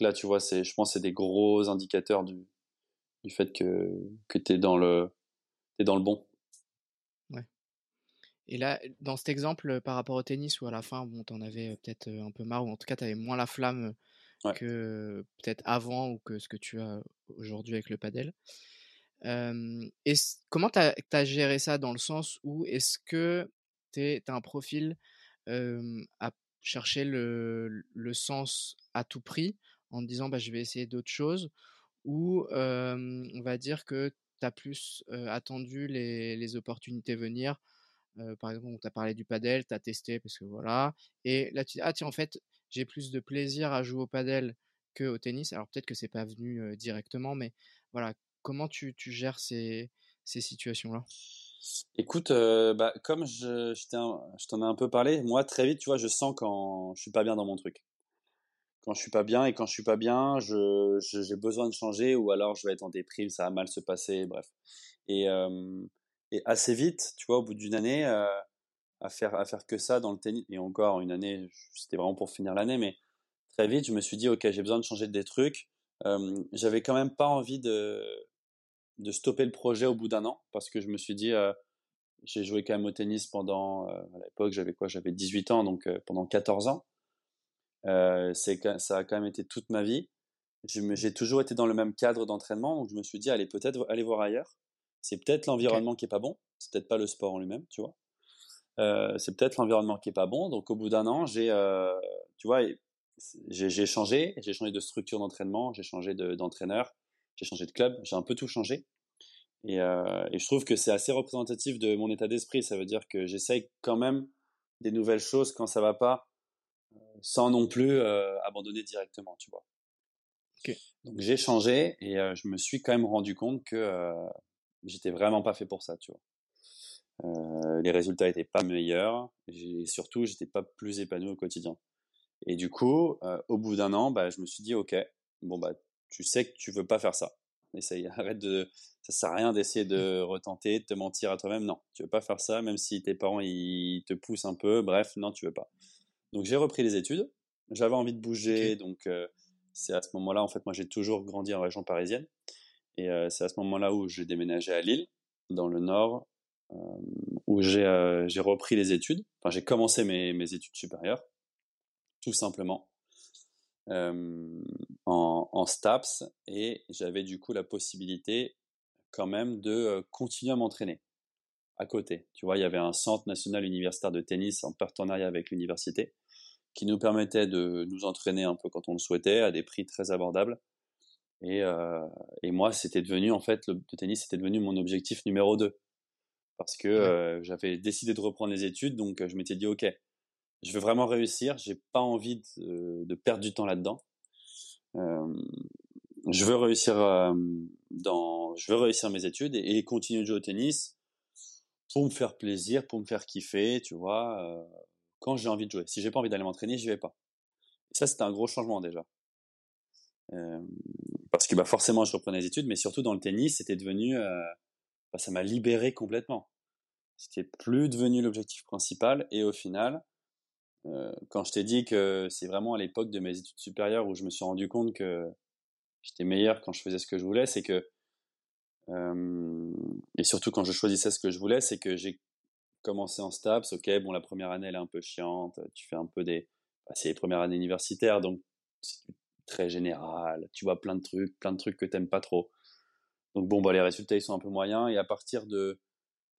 là, tu vois, c'est je pense c'est des gros indicateurs du du fait que que t'es dans le t'es dans le bon. Et là, dans cet exemple, par rapport au tennis, où à la fin, bon, t'en avais peut-être un peu marre, ou en tout cas, t'avais moins la flamme que peut-être avant ou que ce que tu as aujourd'hui avec le padel. et comment t'as as géré ça dans le sens où est-ce que t'es as un profil à chercher le, le, sens à tout prix en te disant bah, je vais essayer d'autres choses ou on va dire que tu as plus attendu les, les opportunités venir par exemple, on t'a parlé du padel, tu as testé parce que voilà. Et là, tu dis, ah tiens, en fait, j'ai plus de plaisir à jouer au padel que au tennis. Alors peut-être que c'est pas venu directement, mais voilà, comment tu, tu gères ces, ces situations-là? Écoute, bah, comme je, je t'en ai un peu parlé, moi très vite, tu vois, je sens quand je suis pas bien dans mon truc. Quand je suis pas bien et quand je suis pas bien, je, j'ai besoin de changer ou alors je vais être en déprime, ça va mal se passer, bref. Et, et assez vite, tu vois, au bout d'une année, euh, à faire à faire que ça dans le tennis, et encore une année, c'était vraiment pour finir l'année, mais très vite, je me suis dit, ok, j'ai besoin de changer des trucs. Euh, j'avais quand même pas envie de de stopper le projet au bout d'un an, parce que je me suis dit, euh, j'ai joué quand même au tennis pendant, à l'époque, j'avais quoi, j'avais 18 ans, donc pendant 14 ans. C'est ça a quand même été toute ma vie. J'ai toujours été dans le même cadre d'entraînement, donc je me suis dit, allez, peut-être aller voir ailleurs. C'est peut-être l'environnement qui est pas bon. C'est peut-être pas le sport en lui-même, tu vois. Euh, c'est peut-être l'environnement qui est pas bon. Donc au bout d'un an, j'ai, euh, tu vois, j'ai changé. J'ai changé de structure d'entraînement, j'ai changé d'entraîneur, j'ai changé de club, j'ai un peu tout changé. Et, euh, et je trouve que c'est assez représentatif de mon état d'esprit. Ça veut dire que j'essaye quand même des nouvelles choses quand ça va pas, sans non plus abandonner directement, tu vois. Donc j'ai changé et je me suis quand même rendu compte que j'étais vraiment pas fait pour ça, tu vois. Euh, les résultats étaient pas meilleurs, et surtout j'étais pas plus épanoui au quotidien. Et du coup, euh, au bout d'un an, bah, je me suis dit ok, bon bah tu sais que tu veux pas faire ça. Essaye, arrête de, ça sert à rien d'essayer de retenter, de te mentir à toi-même. Non, tu veux pas faire ça, même si tes parents ils te poussent un peu. Bref, non, tu veux pas. Donc j'ai repris les études. J'avais envie de bouger, donc euh, c'est à ce moment-là en fait moi j'ai toujours grandi en région parisienne. Et c'est à ce moment-là où j'ai déménagé à Lille, dans le Nord, où j'ai repris les études. Enfin, j'ai commencé mes, mes, études supérieures, tout simplement, en, en, STAPS, et j'avais du coup la possibilité quand même de continuer à m'entraîner. à côté. Tu vois, il y avait un centre national universitaire de tennis en partenariat avec l'université qui nous permettait de nous entraîner un peu quand on le souhaitait à des prix très abordables. Et, euh, et moi, c'était devenu, en fait, le, tennis, c'était devenu mon objectif numéro 2. Parce que euh, j'avais décidé de reprendre les études, donc je m'étais dit, OK, je veux vraiment réussir, j'ai pas envie de, de, perdre du temps là-dedans. Euh, je veux réussir dans, je veux réussir mes études et, et, continuer de jouer au tennis pour me faire plaisir, pour me faire kiffer, tu vois quand j'ai envie de jouer. Si j'ai pas envie d'aller m'entraîner, j'y vais pas. Et ça, c'était un gros changement déjà. Parce que bah, forcément, je reprenais les études, mais surtout dans le tennis, c'était devenu, euh, bah, ça m'a libéré complètement. C'était plus devenu l'objectif principal. Et au final, euh, quand je t'ai dit que c'est vraiment à l'époque de mes études supérieures où je me suis rendu compte que j'étais meilleur quand je faisais ce que je voulais, c'est que et surtout quand je choisissais ce que je voulais, c'est que j'ai commencer en STAPS, ok, bon, la première année, elle est un peu chiante, tu fais un peu des... Bah, c'est les premières années universitaires, donc c'est très général, tu vois plein de trucs, plein de trucs que t'aimes pas trop. Donc bon, bah, les résultats, ils sont un peu moyens, et à partir de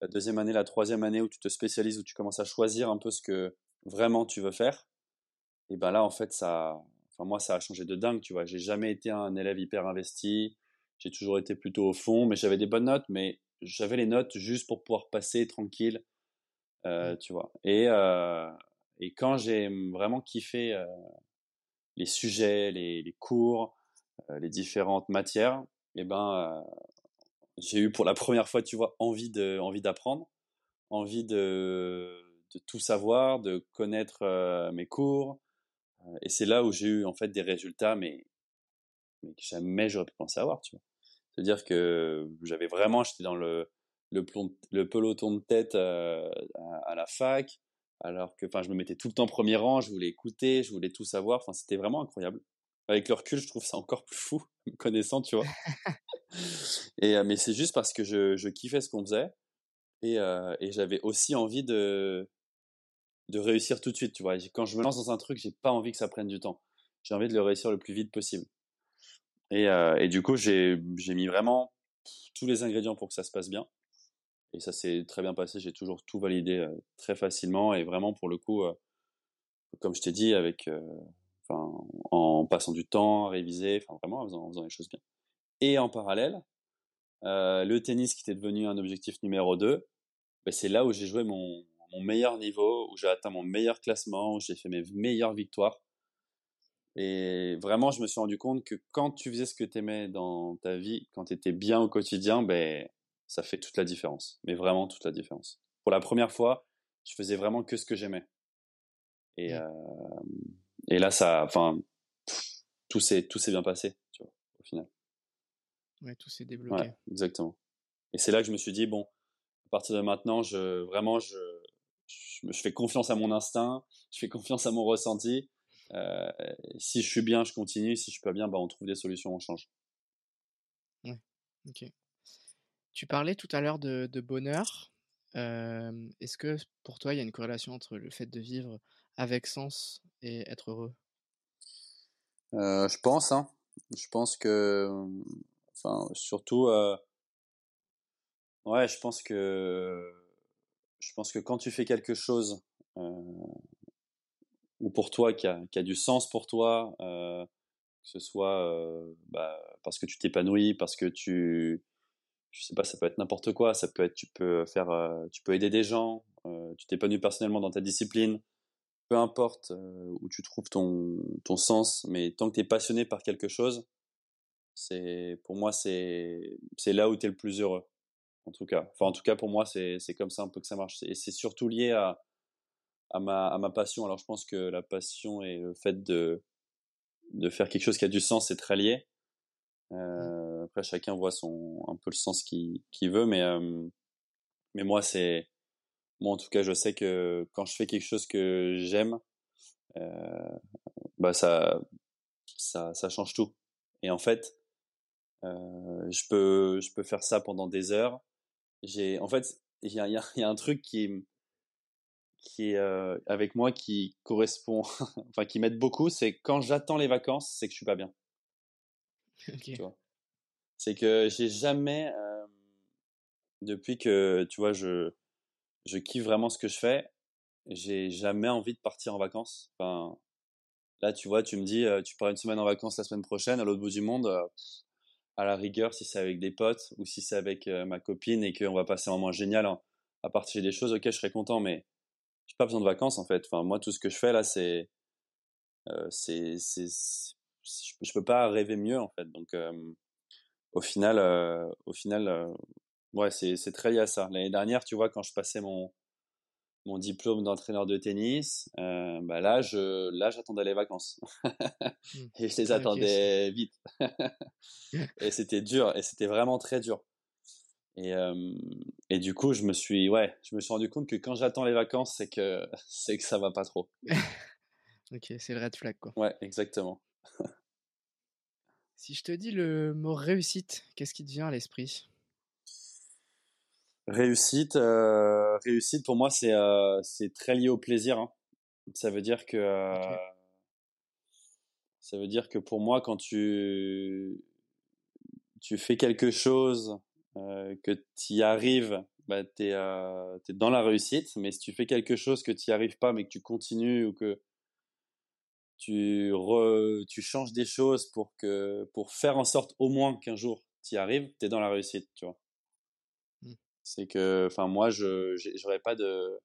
la deuxième année, la troisième année, où tu te spécialises, où tu commences à choisir un peu ce que vraiment tu veux faire, et ben là, en fait, ça... Enfin, moi, ça a changé de dingue, tu vois. J'ai jamais été un élève hyper investi, j'ai toujours été plutôt au fond, mais j'avais des bonnes notes, mais j'avais les notes juste pour pouvoir passer tranquille euh, tu vois. Et, euh, et quand j'ai vraiment kiffé euh, les sujets, les, les cours, les différentes matières, et eh ben, j'ai eu pour la première fois, tu vois, envie de, envie d'apprendre, envie de, de tout savoir, de connaître mes cours. et c'est là où j'ai eu en fait des résultats, mais, mais que jamais j'aurais pu penser avoir, tu vois. C'est-à-dire que j'avais vraiment, j'étais dans le, le, peloton de tête à, la fac, alors que enfin je me mettais tout le temps premier rang, je voulais écouter, je voulais tout savoir, enfin c'était vraiment incroyable. Avec le recul, je trouve ça encore plus fou, me connaissant, tu vois. et mais c'est juste parce que je, kiffais ce qu'on faisait et, j'avais aussi envie de réussir tout de suite, tu vois. Quand je me lance dans un truc, j'ai pas envie que ça prenne du temps. J'ai envie de le réussir le plus vite possible. Et du coup, j'ai mis vraiment tous les ingrédients pour que ça se passe bien. Et ça s'est très bien passé. J'ai toujours tout validé très facilement et vraiment pour le coup, comme je t'ai dit, avec, enfin, en passant du temps à réviser, vraiment en faisant, les choses bien. Et en parallèle, le tennis qui était devenu un objectif numéro 2, ben, c'est là où j'ai joué mon, mon meilleur niveau, où j'ai atteint mon meilleur classement, où j'ai fait mes meilleures victoires. Et vraiment, je me suis rendu compte que quand tu faisais ce que tu aimais dans ta vie, quand tu étais bien au quotidien, ben, ça fait toute la différence. Mais vraiment toute la différence. Pour la première fois, je faisais vraiment que ce que j'aimais. Et, mmh. euh, et là, ça, enfin, tout s'est, tout s'est bien passé, tu vois, au final. Ouais, tout s'est débloqué. Ouais, exactement. Et c'est là que je me suis dit, bon, à partir de maintenant, je, vraiment, je, je, fais confiance à mon instinct, je fais confiance à mon ressenti. Euh, si je suis bien, je continue. Si je suis pas bien, bah, on trouve des solutions, on change. Ouais, ok. Tu parlais tout à l'heure de, bonheur. Est-ce que pour toi, il y a une corrélation entre le fait de vivre avec sens et être heureux? Je pense. Hein. Je pense que, enfin, surtout, ouais, je pense que, je pense que quand tu fais quelque chose ou pour toi qui a, qui a, du sens pour toi, que ce soit bah, parce que tu t'épanouis, parce que tu je sais pas, ça peut être n'importe quoi. Ça peut être, tu peux faire, euh, tu peux aider des gens, euh, tu t'épanouis personnellement dans ta discipline. Peu importe euh, où tu trouves ton, ton sens, mais tant que tu es passionné par quelque chose, c'est, pour moi, c'est, c'est là où tu es le plus heureux. En tout cas. Enfin, en tout cas, pour moi, c'est, c'est comme ça un peu que ça marche. Et c'est surtout lié à, à ma, à ma passion. Alors, je pense que la passion et le fait de, de faire quelque chose qui a du sens, c'est très lié. Euh, après, chacun voit son un peu le sens qu'il veut, mais euh, mais moi, c'est moi en tout cas, je sais que quand je fais quelque chose que j'aime, euh, bah ça ça ça change tout. Et en fait, je peux je peux faire ça pendant des heures. J'ai en fait il y a, y a un truc qui qui est avec moi qui correspond, enfin qui m'aide beaucoup, c'est quand j'attends les vacances, c'est que je suis pas bien. C'est que j'ai jamais, depuis que, tu vois, je, je kiffe vraiment ce que je fais. J'ai jamais envie de partir en vacances. Enfin, là, tu vois, tu me dis, tu pars une semaine en vacances la semaine prochaine à l'autre bout du monde. à la rigueur, si c'est avec des potes ou si c'est avec ma copine et qu'on va passer un moment génial à partager des choses, ok, je serais content, mais j'ai pas besoin de vacances en fait. Enfin, moi, tout ce que je fais là, c'est, c'est, je peux pas rêver mieux en fait. Donc, au final, au final, ouais, c'est, c'est très lié à ça. L'année dernière, tu vois, quand je passais mon mon diplôme d'entraîneur de tennis, bah là, je, là, j'attendais les vacances. Mmh. et je les attendais vite. et c'était dur, et c'était vraiment très dur. Et, et du coup, je me suis, ouais, je me suis rendu compte que quand j'attends les vacances, c'est que, c'est que ça va pas trop. ok, c'est le red flag, quoi. Ouais, exactement. Si je te dis le mot réussite, qu'est-ce qui te vient à l'esprit? Réussite, euh, réussite pour moi c'est euh, c'est très lié au plaisir. Hein. Ça veut dire que euh, ça veut dire que pour moi quand tu tu fais quelque chose que tu y arrives, bah t'es es dans la réussite. Mais si tu fais quelque chose que tu y arrives pas mais que tu continues ou que tu re, tu changes des choses pour que pour faire en sorte au moins qu'un jour tu y arrives, tu es dans la réussite, tu vois. C'est que, enfin, moi, je j'aurais pas de,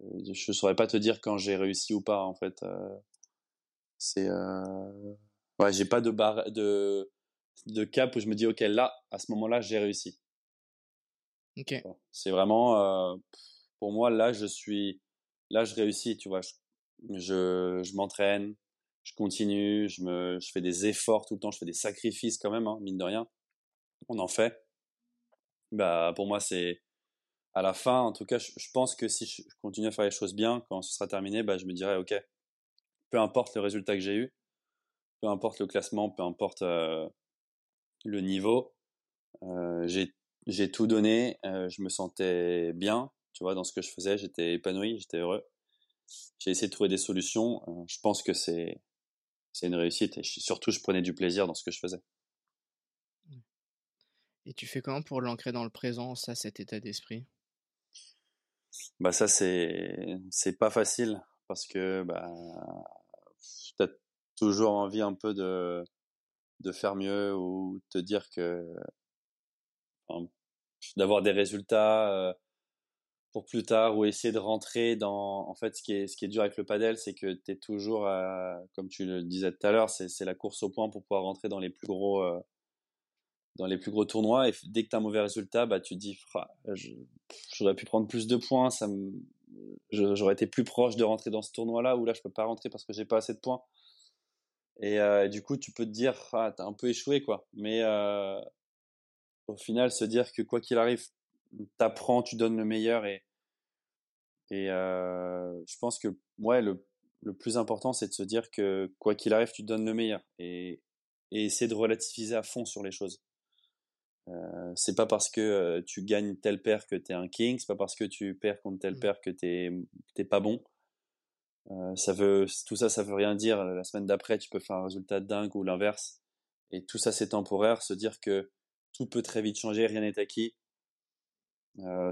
euh, je saurais pas te dire quand j'ai réussi ou pas en fait. Euh, c'est, euh, ouais, j'ai pas de barre, de de cap où je me dis ok là, à ce moment-là, j'ai réussi. Ok. C'est vraiment, pour moi là, je suis, là, je réussis, tu vois. Je, je, m'entraîne, je continue, je fais des efforts tout le temps, je fais des sacrifices quand même, hein, mine de rien. On en fait bah, pour moi, c'est à la fin, en tout cas, je, pense que si je continue à faire les choses bien, quand ce sera terminé, bah, je me dirais, OK, peu importe le résultat que j'ai eu, peu importe le classement, peu importe le niveau, j'ai tout donné, je me sentais bien, tu vois, dans ce que je faisais, j'étais épanoui, j'étais heureux. J'ai essayé de trouver des solutions. je pense que c'est c'est une réussite et surtout, je prenais du plaisir dans ce que je faisais. Et tu fais comment pour l'ancrer dans le présent, ça, cet état d'esprit? Bah ça c'est c'est pas facile parce que bah as toujours envie un peu de de faire mieux ou te dire que d'avoir des résultats euh, pour plus tard ou essayer de rentrer dans en fait ce qui est ce qui est dur avec le padel c'est que tu es toujours comme tu le disais tout à l'heure c'est la course au point pour pouvoir rentrer dans les plus gros euh, dans les plus gros tournois et dès que tu as un mauvais résultat, bah, tu te dis j'aurais pu prendre plus de points, ça j'aurais été plus proche de rentrer dans ce tournoi-là où là je peux pas rentrer parce que j'ai pas assez de points. Et euh, du coup, tu peux te dire ah, tu as un peu échoué quoi. Mais euh, au final, se dire que quoi qu'il arrive, tu apprends, tu donnes le meilleur et et euh, je pense que ouais le le plus important c'est de se dire que quoi qu'il arrive, tu donnes le meilleur et et essayer de relativiser à fond sur les choses. Euh, c'est pas parce que euh, tu gagnes telle paire que tu es un king, c'est pas parce que tu perds contre telle mmh. paire que tu t'es pas bon. Euh, ça veut, tout ça, ça veut rien dire. La semaine d'après, tu peux faire un résultat dingue ou l'inverse. Et tout ça, c'est temporaire. Se dire que tout peut très vite changer, rien n'est acquis.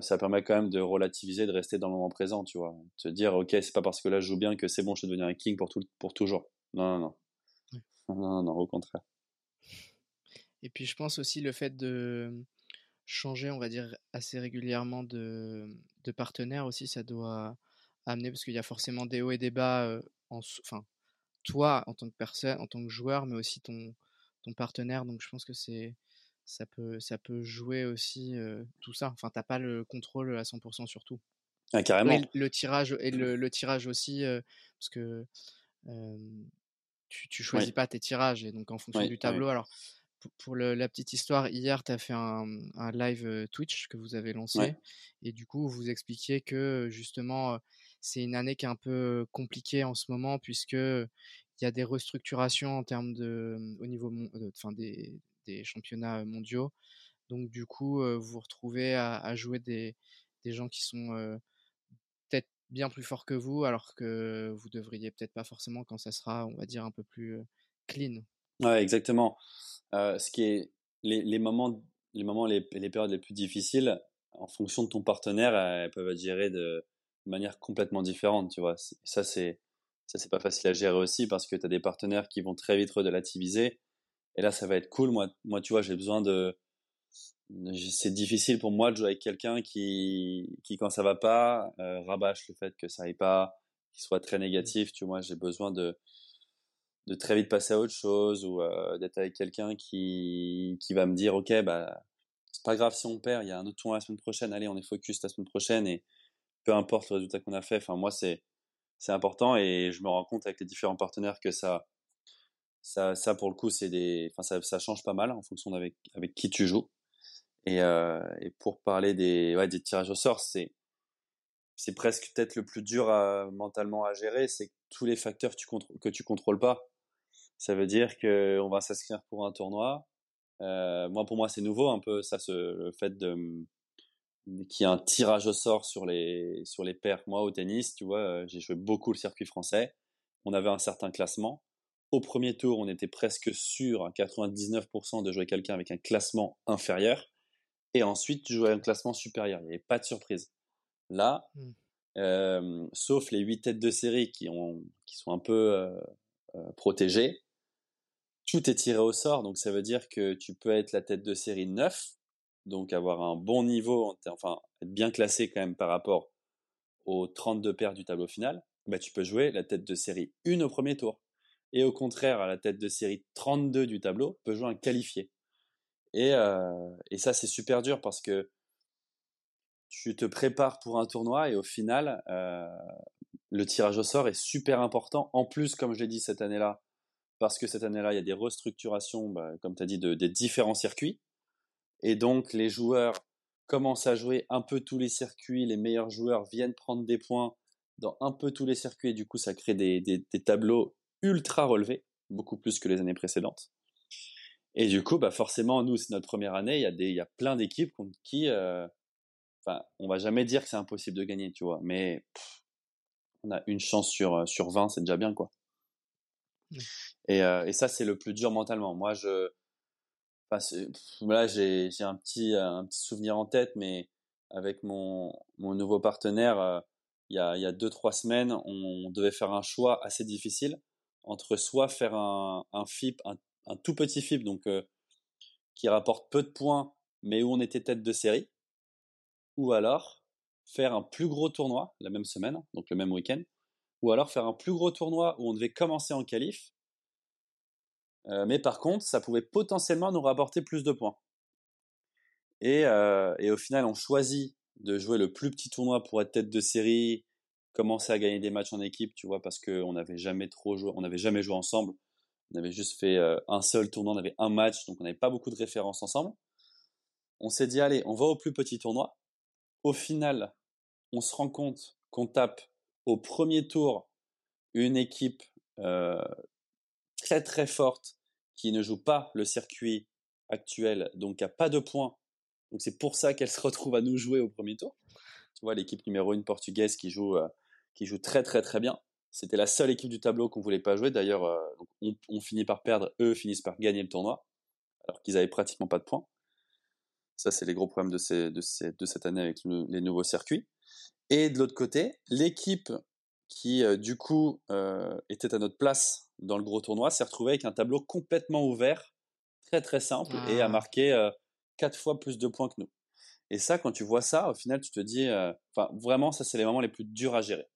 Ça permet quand même de relativiser, de rester dans le moment présent, tu vois. Se dire, ok, c'est pas parce que là je joue bien que c'est bon, je vais devenir un king pour tout, pour toujours. Non, non, non. Non, non, non, au contraire. Et puis je pense aussi le fait de changer, on va dire, assez régulièrement de, de partenaire aussi, ça doit amener, parce qu'il y a forcément des hauts et des bas, en, enfin, toi en tant que personne, en tant que joueur, mais aussi ton, ton partenaire. Donc je pense que c'est ça peut, ça peut jouer aussi tout ça. Enfin, t'as pas le contrôle à 100% sur tout. Ah, carrément. le tirage et le, tirage aussi, parce que tu, tu choisis pas tes tirages et donc en fonction du tableau. Alors pour la petite histoire, hier, tu as fait un, live Twitch que vous avez lancé. Et du coup, vous expliquiez que justement, c'est une année qui est un peu compliquée en ce moment, puisque il y a des restructurations en termes de, au niveau enfin, des, des, championnats mondiaux. Donc, du coup, vous vous retrouvez à, jouer des, gens qui sont peut-être bien plus forts que vous, alors que vous devriez peut-être pas forcément quand ça sera, on va dire, un peu plus clean. Ouais, exactement. Ce qui est les, moments, les moments, les, les, périodes les plus difficiles, en fonction de ton partenaire, elles peuvent être gérées de manière complètement différente, tu vois? Ça, c'est ça, c'est pas facile à gérer aussi parce que tu as des partenaires qui vont très vite relativiser. Et là, ça va être cool. Moi, moi tu vois, j'ai besoin de. C'est difficile pour moi de jouer avec quelqu'un qui, qui, quand ça va pas, euh, rabâche le fait que ça aille pas, qu'il soit très négatif. Tu vois, j'ai besoin de, de très vite passer à autre chose ou euh, d'être avec quelqu'un qui, qui va me dire, OK, bah, c'est pas grave si on perd, il y a un autre tournoi la semaine prochaine, allez, on est focus la semaine prochaine et peu importe le résultat qu'on a fait. Enfin, moi, c'est, c'est important et je me rends compte avec les différents partenaires que ça, ça, ça pour le coup, c'est des, enfin, ça, ça change pas mal en fonction d'avec avec qui tu joues. Et, euh, et pour parler des, ouais, des tirages au sort, c'est, c'est presque peut-être le plus dur à, mentalement à gérer, c'est tous les facteurs que tu, contrôles pas. Ça veut dire que on va s'inscrire pour un tournoi. Euh, moi, pour moi, c'est nouveau un peu ça, ce, le fait de qu'il y a un tirage au sort sur les sur les paires. Moi, au tennis, tu vois, euh, j'ai joué beaucoup le circuit français. On avait un certain classement. Au premier tour, on était presque sûr à 99% de jouer quelqu'un avec un classement inférieur. Et ensuite, tu jouais un classement supérieur. Il n'y avait pas de surprise. Là, mmh. euh, sauf les huit têtes de série qui, ont, qui sont un peu euh, euh, protégées, tout est tiré au sort. Donc, ça veut dire que tu peux être la tête de série 9 donc avoir un bon niveau, enfin être bien classé quand même par rapport aux 32 paires du tableau final, bah, tu peux jouer la tête de série 1 au premier tour. Et au contraire, à la tête de série 32 du tableau, peut jouer un qualifié. Et, euh, et ça, c'est super dur parce que tu te prépares pour un tournoi et au final, euh, le tirage au sort est super important. En plus, comme je l'ai dit cette année-là, parce que cette année-là, il y a des restructurations, bah, comme tu as dit, de, des différents circuits. Et donc, les joueurs commencent à jouer un peu tous les circuits. Les meilleurs joueurs viennent prendre des points dans un peu tous les circuits. Et du coup, ça crée des, tableaux ultra relevés, beaucoup plus que les années précédentes. Et du coup, bah forcément, nous, c'est notre première année. Il y a, des, il y a plein d'équipes contre qui, euh, enfin, on va jamais dire que c'est impossible de gagner, tu vois. Mais on a une chance sur, sur 20, c'est déjà bien, quoi. Et, euh, et ça, c'est le plus dur mentalement. Moi, je, là, j'ai un petit, un petit souvenir en tête, mais avec mon, mon nouveau partenaire, euh, il y a, il y a deux, trois semaines, on devait faire un choix assez difficile entre soit faire un, FIP, un, tout petit FIP, euh, qui rapporte peu de points, mais où on était tête de série, ou alors faire un plus gros tournoi la même semaine, donc le même week-end, ou alors faire un plus gros tournoi où on devait commencer en qualif, euh, mais par contre, ça pouvait potentiellement nous rapporter plus de points. Et, euh, et, au final, on choisit de jouer le plus petit tournoi pour être tête de série, commencer à gagner des matchs en équipe, tu vois, parce qu'on n'avait jamais trop joué, on n'avait jamais joué ensemble. On avait juste fait euh, un seul tournoi, on avait un match, donc on n'avait pas beaucoup de références ensemble. On s'est dit, allez, on va au plus petit tournoi. Au final, on se rend compte qu'on tape au premier tour une équipe euh, très très forte qui ne joue pas le circuit actuel, donc qui n'a pas de points. Donc c'est pour ça qu'elle se retrouve à nous jouer au premier tour. Tu vois, l'équipe numéro 1 portugaise qui joue, euh, qui joue très très très bien. C'était la seule équipe du tableau qu'on voulait pas jouer. D'ailleurs, euh, on, finit par perdre, eux finissent par gagner le tournoi, alors qu'ils avaient pratiquement pas de points. Ça, c'est les gros problèmes de, ces, de, ces, de cette année avec les nouveaux circuits. Et de l'autre côté, l'équipe qui, euh, du coup, était à notre place dans le gros tournoi, s'est retrouvé avec un tableau complètement ouvert, très très simple, et a ah. marqué euh, quatre fois plus de points que nous. Et ça, quand tu vois ça, au final, tu te dis, euh, enfin, vraiment, ça, c'est les moments les plus durs à gérer.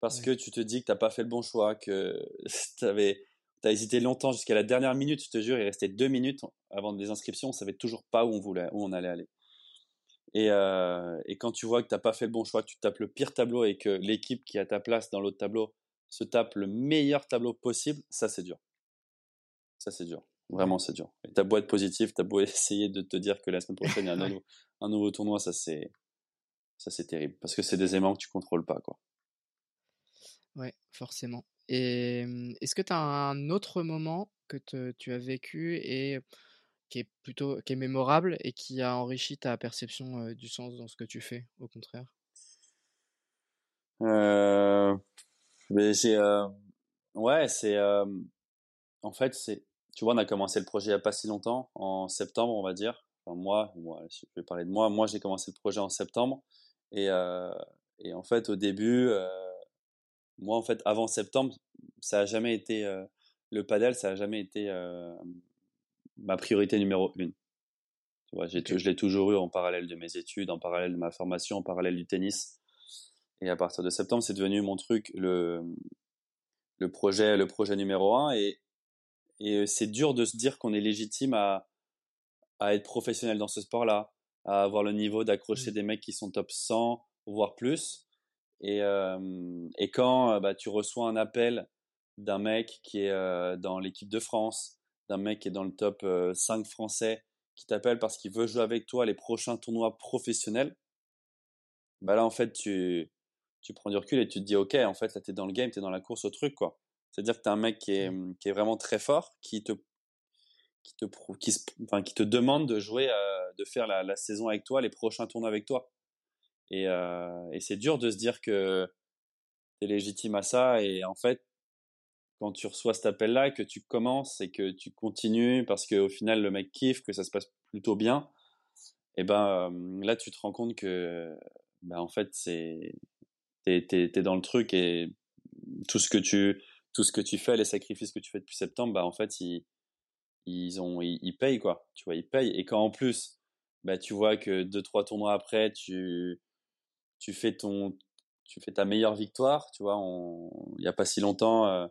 Parce que tu te dis que tu n'as pas fait le bon choix, que tu as hésité longtemps jusqu'à la dernière minute, je te jure, il restait deux minutes avant les inscriptions, on savait toujours pas où on voulait, où on allait aller. Et, euh, et quand tu vois que tu n'as pas fait le bon choix, que tu tapes le pire tableau et que l'équipe qui a ta place dans l'autre tableau se tape le meilleur tableau possible, ça c'est dur. Ça c'est dur. Vraiment c'est dur. Et t'as beau être positif, t'as beau essayer de te dire que la semaine prochaine il y a un, nouveau, un nouveau tournoi, ça c'est ça c'est terrible parce que c'est des aimants que tu contrôles pas quoi. Ouais, forcément. Et mmh, est-ce que tu as un autre moment que tu as vécu et qui est plutôt qui est mémorable et qui a enrichi ta perception du sens dans ce que tu fais, au contraire? Euh, ouais, c'est, en fait, c'est, tu vois, on a commencé le projet il n'y a pas si longtemps, en septembre, on va dire, enfin moi, moi, je vais parler de moi. Moi, j'ai commencé le projet en septembre et, et en fait, au début, moi, en fait, avant septembre, ça a jamais été le padel, ça a jamais été ma priorité numéro une. Tu vois, je l'ai toujours eu en parallèle de mes études, en parallèle de ma formation, en parallèle du tennis. Et à partir de septembre, c'est devenu mon truc, le, le projet, le projet numéro un. Et, et c'est dur de se dire qu'on est légitime à, à être professionnel dans ce sport-là, à avoir le niveau d'accrocher mmh. des mecs qui sont top 100, voire plus. Et, euh, et quand bah, tu reçois un appel d'un mec qui est euh, dans l'équipe de France, d'un mec qui est dans le top 5 français, qui t'appelle parce qu'il veut jouer avec toi les prochains tournois professionnels, bah là en fait tu, tu prends du recul et tu te dis ok en fait là tu es dans le game, tu es dans la course au truc quoi. C'est-à-dire que tu as un mec qui est, mmh. qui est vraiment très fort, qui te qui te qui, enfin, qui te demande de jouer euh, de faire la, la, saison avec toi, les prochains tournois avec toi. Et, et c'est dur de se dire que tu es légitime à ça et en fait quand tu reçois cet appel-là, que tu commences et que tu continues parce qu'au final le mec kiffe, que ça se passe plutôt bien, et ben là tu te rends compte que ben, en fait c'est t'es, t'es, dans le truc et tout ce que tu tout ce que tu fais, les sacrifices que tu fais depuis septembre, ben en fait ils ils ont ils, payent quoi, tu vois ils payent. Et quand en plus ben, tu vois que deux trois tournois après tu tu fais ton tu fais ta meilleure victoire, tu vois, il n'y a pas si longtemps, euh,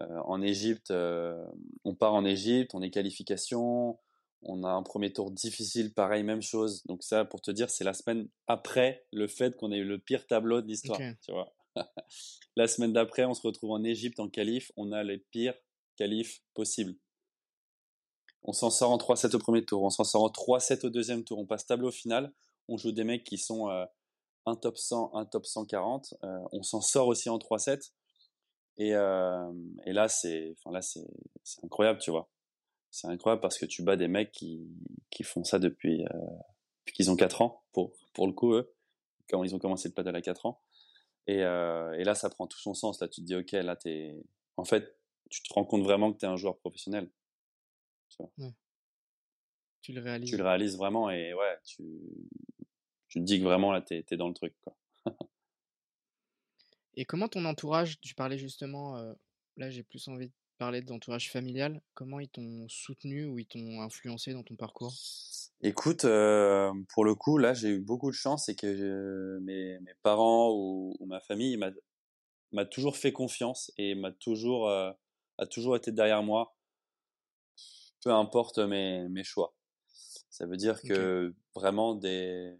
euh, en Égypte, euh, on part en Égypte, on est qualification, on a un premier tour difficile, pareil, même chose. Donc ça, pour te dire, c'est la semaine après le fait qu'on ait eu le pire tableau de l'histoire, tu vois. la semaine d'après, on se retrouve en Égypte en qualif, on a les pires qualifs possibles. On s'en sort en 3-7 au premier tour, on s'en sort en 3-7 au deuxième tour, on passe tableau final, on joue des mecs qui sont euh, un top 100, un top 140, on s'en sort aussi en 3-7. Et, euh, et là, c'est, enfin là, c'est, c'est incroyable, tu vois. C'est incroyable parce que tu bats des mecs qui, qui font ça depuis, euh, depuis qu'ils ont 4 ans, pour, pour le coup, eux, quand ils ont commencé le paddle à 4 ans. Et, euh, et là, ça prend tout son sens. Là, tu te dis, ok, là, t'es, en fait, tu te rends compte vraiment que tu es un joueur professionnel. Tu, vois. Ouais. tu le réalises. Tu le réalises vraiment et ouais, tu, tu te dis que vraiment là, t'es, es dans le truc, quoi. Et comment ton entourage, tu parlais justement, là j'ai plus envie de parler d'entourage familial, comment ils t'ont soutenu ou ils t'ont influencé dans ton parcours? Écoute, pour le coup, là j'ai eu beaucoup de chance, et que mes, mes, parents ou, ma famille m'a toujours fait confiance et m'a toujours, a toujours été derrière moi, peu importe mes, mes choix. Ça veut dire que vraiment, des...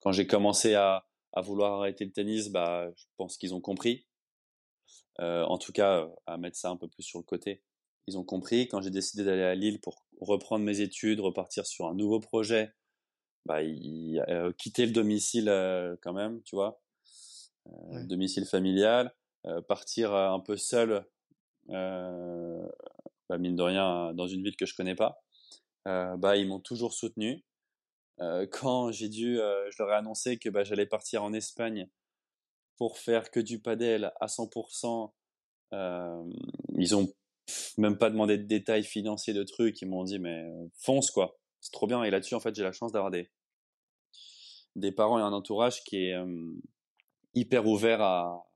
Quand j'ai commencé à, à vouloir arrêter le tennis, bah, je pense qu'ils ont compris. Euh, en tout cas, à mettre ça un peu plus sur le côté. Ils ont compris. Quand j'ai décidé d'aller à Lille pour reprendre mes études, repartir sur un nouveau projet, bah, euh, quitter le domicile euh, quand même, tu vois, euh, domicile familial, partir un peu seul, bah, mine de rien, dans une ville que je connais pas. bah, ils m'ont toujours soutenu. Euh, quand j'ai dû, euh, je leur ai annoncé que bah, j'allais partir en Espagne pour faire que du padel à 100%. Euh, ils ont même pas demandé de détails financiers de trucs. Ils m'ont dit mais fonce quoi, c'est trop bien. Et là-dessus en fait j'ai la chance d'avoir des des parents et un entourage qui est hyper ouvert à,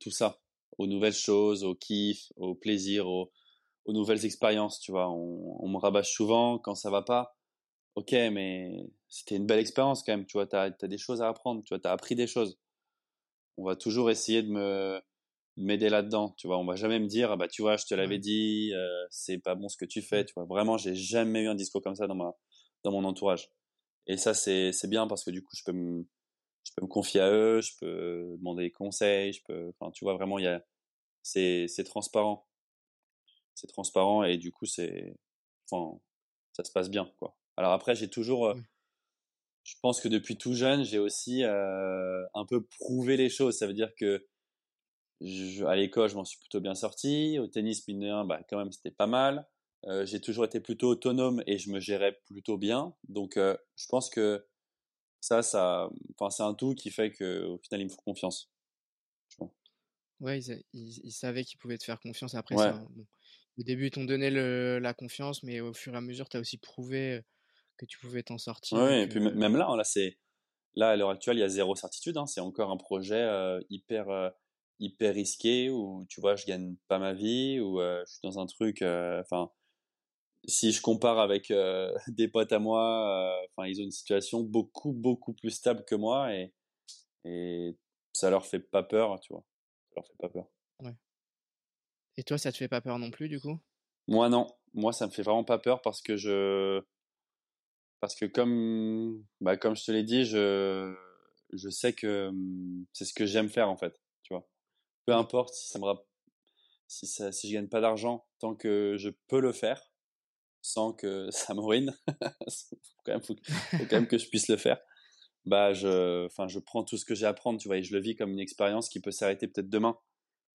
tout ça, aux nouvelles choses, au kiff, au plaisir, aux, nouvelles expériences. Tu vois, on, on me rabâche souvent quand ça va pas ok, mais c'était une belle expérience quand même, tu vois, tu as, des choses à apprendre, tu vois, as appris des choses. On va toujours essayer de me m'aider là-dedans, tu vois, on va jamais me dire, ah bah tu vois, je te l'avais dit, euh, c'est pas bon ce que tu fais, tu vois, vraiment, j'ai jamais eu un discours comme ça dans ma dans mon entourage. Et ça, c'est c'est bien parce que du coup, je peux me je peux me confier à eux, je peux demander des conseils, je peux, enfin, tu vois, vraiment, il y a, c'est c'est transparent, c'est transparent et du coup, c'est, enfin, ça se passe bien, quoi. Alors après, j'ai toujours, euh, je pense que depuis tout jeune, j'ai aussi euh, un peu prouvé les choses. Ça veut dire que je, à l'école, je m'en suis plutôt bien sorti. Au tennis, mine bah, quand même, c'était pas mal. Euh, j'ai toujours été plutôt autonome et je me gérais plutôt bien. Donc, euh, je pense que ça, ça, c'est un tout qui fait que, au final, il me faut confiance. Ouais, ils, ils, savaient qu'ils pouvaient te faire confiance. Après, ouais. bon, Au début, ils t'ont donné le, la confiance, mais au fur et à mesure, tu as aussi prouvé que tu pouvais t'en sortir. Oui, et puis même là, là, c'est, là, à l'heure actuelle, il y a zéro certitude. Hein. C'est encore un projet hyper, hyper risqué où, tu vois, je gagne pas ma vie, ou je suis dans un truc, enfin, si je compare avec des potes à moi, enfin, ils ont une situation beaucoup, beaucoup plus stable que moi et, et ça leur fait pas peur, tu vois. Ça leur fait pas peur. Ouais. Et toi, ça te fait pas peur non plus, du coup? Moi, non. Moi, ça me fait vraiment pas peur parce que je. Parce que comme, bah, comme je te l'ai dit, je, je sais que mmh, c'est ce que j'aime faire, en fait. Tu vois. Peu importe si ça me si, ça, si je gagne pas d'argent, tant que je peux le faire, sans que ça me ruine, faut quand même, faut, quand même que je puisse le faire. Bah, je, enfin, je prends tout ce que j'ai à prendre, tu vois, et je le vis comme une expérience qui peut s'arrêter peut-être demain.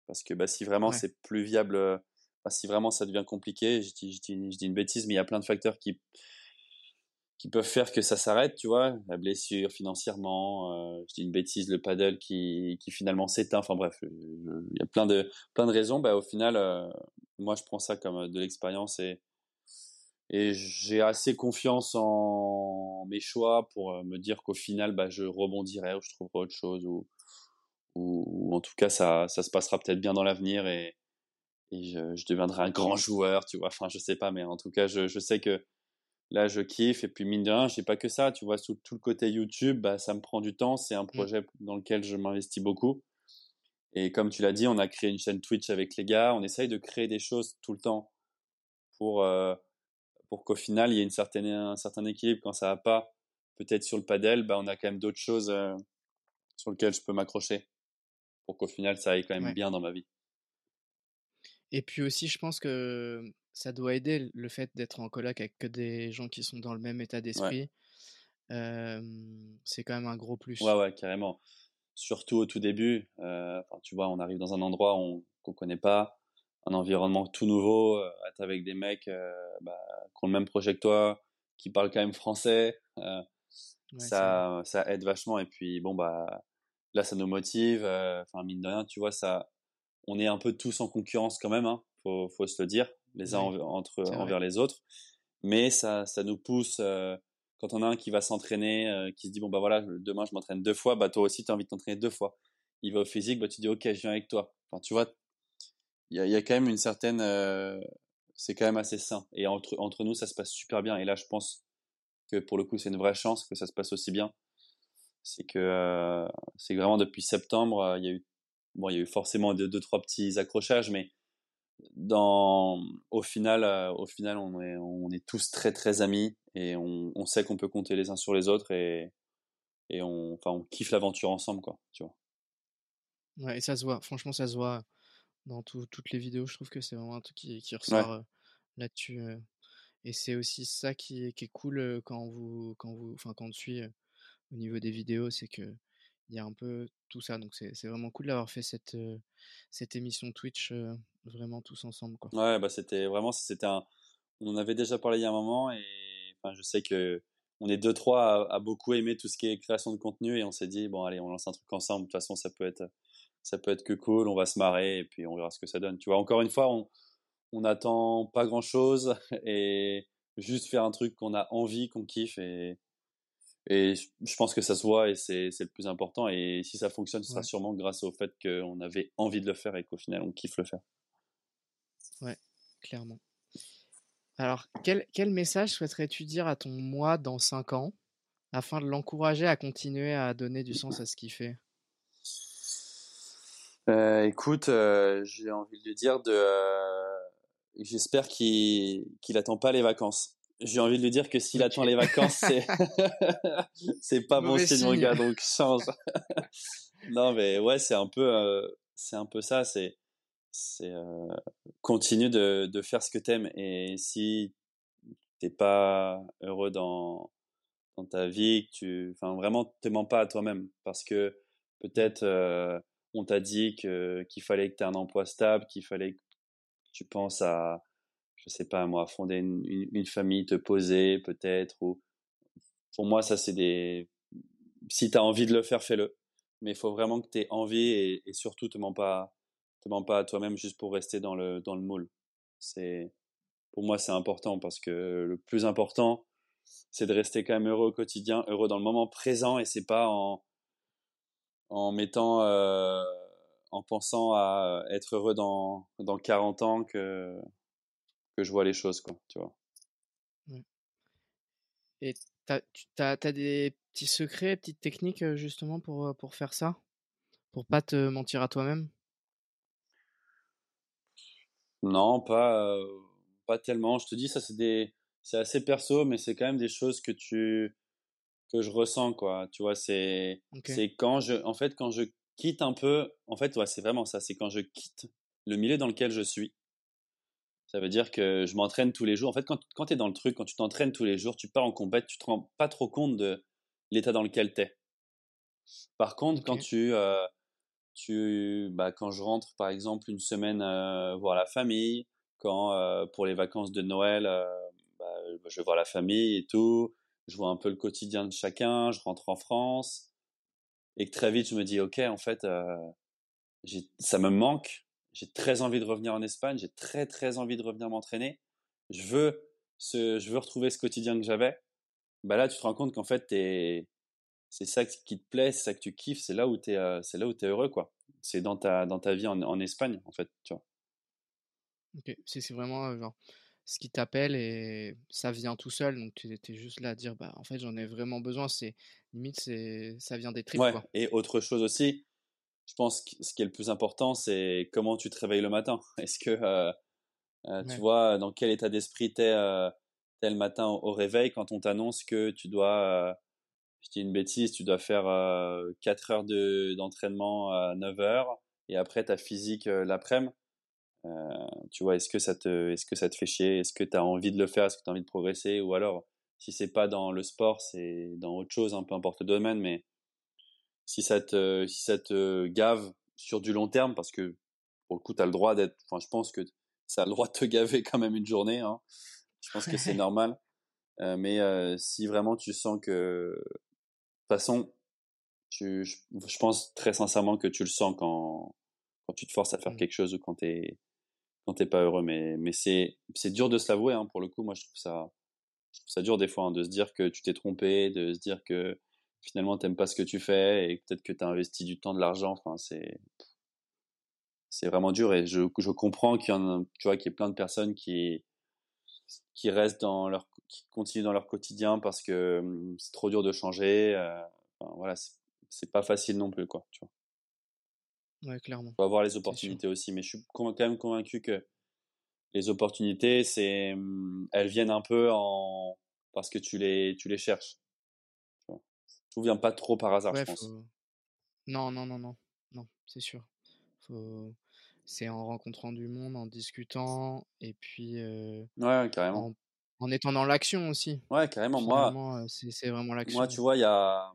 Parce que bah, si vraiment c'est plus viable, euh, si vraiment ça devient compliqué, je dis, je, dis, je dis, une bêtise, mais il y a plein de facteurs qui, qui peuvent faire que ça s'arrête, tu vois, la blessure financièrement, euh, je dis une bêtise, le paddle qui, finalement s'éteint, enfin bref, il y a plein de, plein de raisons. Bah, au final, euh, moi je prends ça comme de l'expérience et, j'ai assez confiance en mes choix pour me dire qu'au final, bah, je rebondirai ou je trouverai autre chose ou, en tout cas ça, se passera peut-être bien dans l'avenir et, je, deviendrai un grand joueur, tu vois. Enfin, je sais pas, mais en tout cas, je sais que là, je kiffe et puis mine de rien, j'ai pas que ça, tu vois. Tout, tout le côté YouTube, bah, ça me prend du temps. C'est un mmh. projet dans lequel je m'investis beaucoup. Et comme tu l'as dit, on a créé une chaîne Twitch avec les gars. On essaye de créer des choses tout le temps pour euh, pour qu'au final il y ait une certaine un certain équilibre. Quand ça va pas, peut-être sur le padel, bah, on a quand même d'autres choses euh, sur lesquelles je peux m'accrocher pour qu'au final ça aille quand même bien dans ma vie. Et puis aussi, je pense que ça doit aider le fait d'être en coloc avec que des gens qui sont dans le même état d'esprit. c'est quand même un gros plus. Ouais, ouais, carrément. Surtout au tout début, euh, tu vois, on arrive dans un endroit qu'on ne connaît pas, un environnement tout nouveau, être avec des mecs euh, bah, qui ont le même projet que toi, qui parlent quand même français, ça, ça aide vachement. Et puis, bon, bah, là, ça nous motive. Enfin, mine de rien, tu vois, ça, on est un peu tous en concurrence quand même, hein, faut, faut se le dire, les uns entre, envers les autres. Mais ça, ça nous pousse. quand on a un qui va s'entraîner, qui se dit bon bah voilà, demain je m'entraîne deux fois, bah toi aussi tu as envie de t'entraîner deux fois. Il va au physique, bah tu dis ok, je viens avec toi. Enfin, tu vois, il y a, y a, quand même une certaine, c'est quand même assez sain. Et entre entre nous, ça se passe super bien. Et là, je pense que pour le coup, c'est une vraie chance que ça se passe aussi bien c'est que euh, c'est vraiment depuis septembre, euh, il y a eu bon, il y a eu forcément deux, deux trois petits accrochages, mais dans au final, euh, au final, on est on est tous très très amis et on, on sait qu'on peut compter les uns sur les autres et et on enfin on kiffe l'aventure ensemble quoi, tu vois. Ouais, et ça se voit. Franchement, ça se voit dans toutes les vidéos. Je trouve que c'est vraiment un truc qui, qui ressort là-dessus. et c'est aussi ça qui est, qui est cool quand vous quand vous enfin quand on suit au niveau des vidéos, c'est que il y a un peu tout ça. Donc c'est vraiment cool d'avoir fait cette, cette émission Twitch vraiment tous ensemble. Quoi. Ouais, bah c'était vraiment, c'était un, on en avait déjà parlé il y a un moment et je sais que on est deux trois à, beaucoup aimer tout ce qui est création de contenu et on s'est dit bon allez on lance un truc ensemble. De toute façon ça peut être ça peut être que cool, on va se marrer et puis on verra ce que ça donne. Tu vois, encore une fois, on on pas grand chose et juste faire un truc qu'on a envie, qu'on kiffe et et je pense que ça se voit et c'est le plus important. Et si ça fonctionne, ce sera sûrement grâce au fait qu'on avait envie de le faire et qu'au final, on kiffe le faire. Ouais, clairement. Alors, quel, quel message souhaiterais-tu dire à ton moi dans 5 ans afin de l'encourager à continuer à donner du sens à ce qu'il fait? Euh, Écoute, euh, j'ai envie de lui dire de. Euh, j'espère qu'il qu'il attend pas les vacances j'ai envie de lui dire que s'il attend les vacances, c'est c'est pas bon signe, mon gars, donc change. non, mais ouais, c'est un peu, euh, c'est un peu ça. C'est, c'est euh, continue de, de faire ce que t'aimes et si t'es pas heureux dans dans ta vie, que tu, enfin vraiment, te mens pas à toi-même parce que peut-être euh, on t'a dit que qu'il fallait que tu aies un emploi stable, qu'il fallait que tu penses à je sais pas moi, fonder une, famille, te poser peut-être. Ou pour moi, ça c'est des. Si tu as envie de le faire, fais-le. Mais il faut vraiment que tu aies envie et, et, surtout te mens pas, te mens pas à toi-même juste pour rester dans le dans le moule. C'est pour moi c'est important parce que le plus important c'est de rester quand même heureux au quotidien, heureux dans le moment présent et c'est pas en en mettant euh, en pensant à être heureux dans dans 40 ans que que je vois les choses quoi, tu vois. Et tu as, des petits secrets, petites techniques justement pour, pour faire ça? Pour pas te mentir à toi-même? Non, pas, pas tellement. Je te dis, ça c'est des, c'est assez perso, mais c'est quand même des choses que tu, que je ressens quoi. Tu vois, c'est, c'est quand je, en fait, quand je quitte un peu, en fait, ouais, c'est vraiment ça. C'est quand je quitte le milieu dans lequel je suis ça veut dire que je m'entraîne tous les jours. En fait, quand, quand tu es dans le truc, quand tu t'entraînes tous les jours, tu pars en compète, tu te rends pas trop compte de l'état dans lequel tu es. Par contre, quand tu, euh, tu bah, quand je rentre, par exemple, une semaine euh, voir la famille, quand euh, pour les vacances de Noël, bah, je vais voir la famille et tout, je vois un peu le quotidien de chacun, je rentre en France, et que très vite je me dis, ok, en fait, ça me manque, j'ai très envie de revenir en Espagne, j'ai très très envie de revenir m'entraîner. Je veux ce, je veux retrouver ce quotidien que j'avais. Bah là, tu te rends compte qu'en fait, c'est ça qui te plaît, c'est ça que tu kiffes, c'est là où tu es, euh, c'est là où es heureux, quoi. C'est dans ta, dans ta vie en, en, Espagne, en fait, tu vois. Ok, c'est vraiment euh, genre ce qui t'appelle et ça vient tout seul, donc tu étais juste là à dire, bah en fait, j'en ai vraiment besoin, c'est limite, c'est ça vient des tripes, ouais, Et autre chose aussi, je pense que ce qui est le plus important, c'est comment tu te réveilles le matin. Est-ce que euh, euh, tu vois dans quel état d'esprit tu es euh, le matin au, réveil quand on t'annonce que tu dois, je dis une bêtise, tu dois faire 4 heures d'entraînement à 9 heures et après ta physique l'après-midi. tu vois, est-ce que ça te, est-ce que ça te fait chier? Est-ce que tu as envie de le faire? Est-ce que tu as envie de progresser? Ou alors, si c'est pas dans le sport, c'est dans autre chose, un peu importe le domaine, mais si ça te, si ça te gave sur du long terme, parce que pour le coup, tu as le droit d'être, enfin, je pense que ça a le droit de te gaver quand même une journée, hein. Je pense que c'est normal. Euh, mais euh, si vraiment tu sens que, de toute façon, tu, je, pense très sincèrement que tu le sens quand, quand tu te forces à faire mmh. quelque chose ou quand t'es, quand t'es pas heureux. Mais, mais c'est, c'est dur de se l'avouer, hein, pour le coup. Moi, je trouve ça, je trouve ça dur des fois, hein, de se dire que tu t'es trompé, de se dire que finalement t'aimes pas ce que tu fais et peut-être que tu as investi du temps, de l'argent. Enfin, c'est c'est vraiment dur et je, je comprends qu'il y en a, tu vois, qu'il y ait plein de personnes qui qui restent dans leur qui continuent dans leur quotidien parce que hum, c'est trop dur de changer. Euh, enfin, voilà, c'est pas facile non plus, quoi. Tu vois. Ouais, clairement. Faut avoir les opportunités aussi, mais je suis quand même convaincu que les opportunités, c'est, hum, elles viennent un peu en parce que tu les, tu les cherches. Tout vient pas trop par hasard, je pense. Non, non, non, non, non, c'est sûr. C'est en rencontrant du monde, en discutant, et puis ouais, carrément. En, étant dans l'action aussi. Ouais, carrément. moi, c'est vraiment l'action. Moi, tu vois, il y a,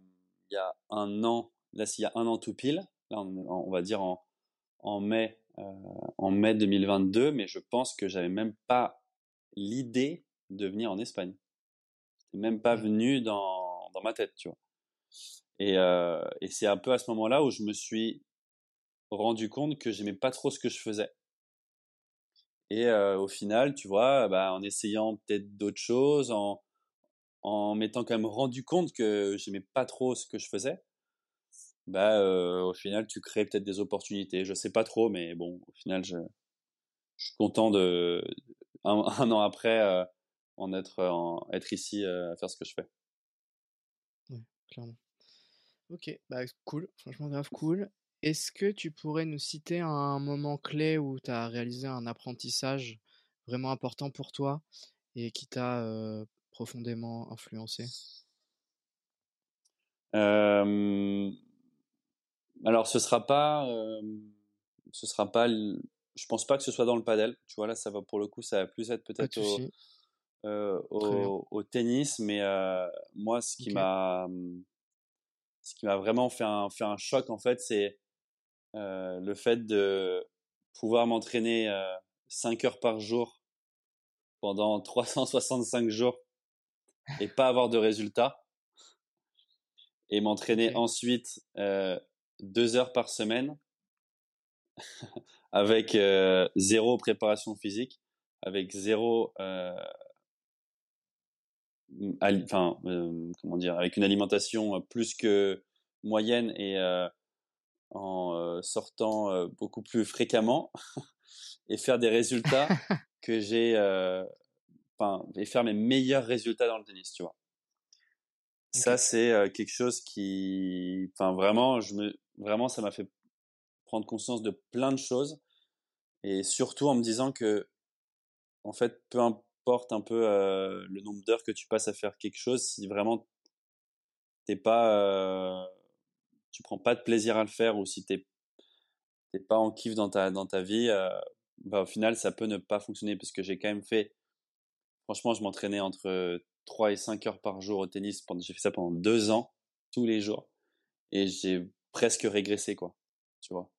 y a un an, là, s'il y a un an tout pile, là, on, va dire en, en mai, en mai 2022, mais je pense que j'avais même pas l'idée de venir en Espagne. C'était même pas mmh. venu dans, dans ma tête, tu vois. Et, euh, et c'est un peu à ce moment-là où je me suis rendu compte que j'aimais pas trop ce que je faisais. Et euh, au final, tu vois, bah, en essayant peut-être d'autres choses, en, en m'étant quand même rendu compte que j'aimais pas trop ce que je faisais, bah, euh, au final, tu crées peut-être des opportunités. Je sais pas trop, mais bon, au final, je, je suis content de, un, an après, en être, être ici à faire ce que je fais. Oui, clairement. Ok, bah cool, franchement grave cool. Est-ce que tu pourrais nous citer un moment clé où tu as réalisé un apprentissage vraiment important pour toi et qui t'a profondément influencé? Alors ce sera pas, ce sera pas, je pense pas que ce soit dans le padel. Tu vois là, ça va pour le coup, ça va plus être peut-être au, au, tennis, mais moi ce qui m'a qui m'a vraiment fait un, fait un choc, en fait, c'est euh, le fait de pouvoir m'entraîner euh, 5 heures par jour pendant 365 jours et pas avoir de résultats. Et m'entraîner ensuite euh, 2 heures par semaine avec euh, zéro préparation physique. avec zéro, enfin, comment dire, avec une alimentation plus que moyenne et en sortant beaucoup plus fréquemment et faire des résultats que j'ai, et faire mes meilleurs résultats dans le tennis, tu vois. Ça, c'est quelque chose qui, enfin, vraiment, je me, vraiment, ça m'a fait prendre conscience de plein de choses et surtout en me disant que, en fait, peu importe un peu le nombre d'heures que tu passes à faire quelque chose, si vraiment t'es pas, tu prends pas de plaisir à le faire ou si t'es t'es pas en kiff dans ta dans ta vie, bah, au final, ça peut ne pas fonctionner parce que j'ai quand même fait. Franchement, je m'entraînais entre 3 et 5 heures par jour au tennis. J'ai fait ça pendant deux ans, tous les jours. Et j'ai presque régressé, quoi. Tu vois?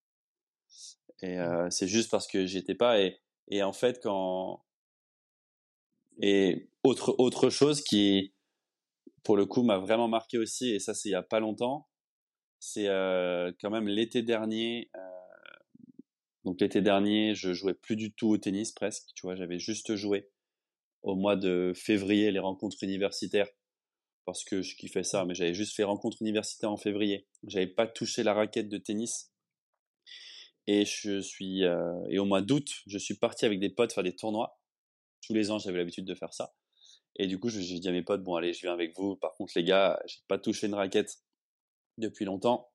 Et mmh. c'est juste parce que j'étais pas. Et, et en fait, quand. Et autre, autre chose qui, pour le coup, m'a vraiment marqué aussi, et ça, c'est il y a pas longtemps, c'est quand même l'été dernier. Donc l'été dernier, je jouais plus du tout au tennis presque, tu vois, j'avais juste joué au mois de février les rencontres universitaires parce que je kiffais ça, mais j'avais juste fait rencontres universitaires en février. J'avais pas touché la raquette de tennis. Et je suis euh, et au mois d'août, je suis parti avec des potes faire des tournois. Tous les ans, j'avais l'habitude de faire ça. Et du coup, j'ai dit à mes potes bon allez, je viens avec vous. Par contre, les gars, j'ai pas touché une raquette depuis longtemps.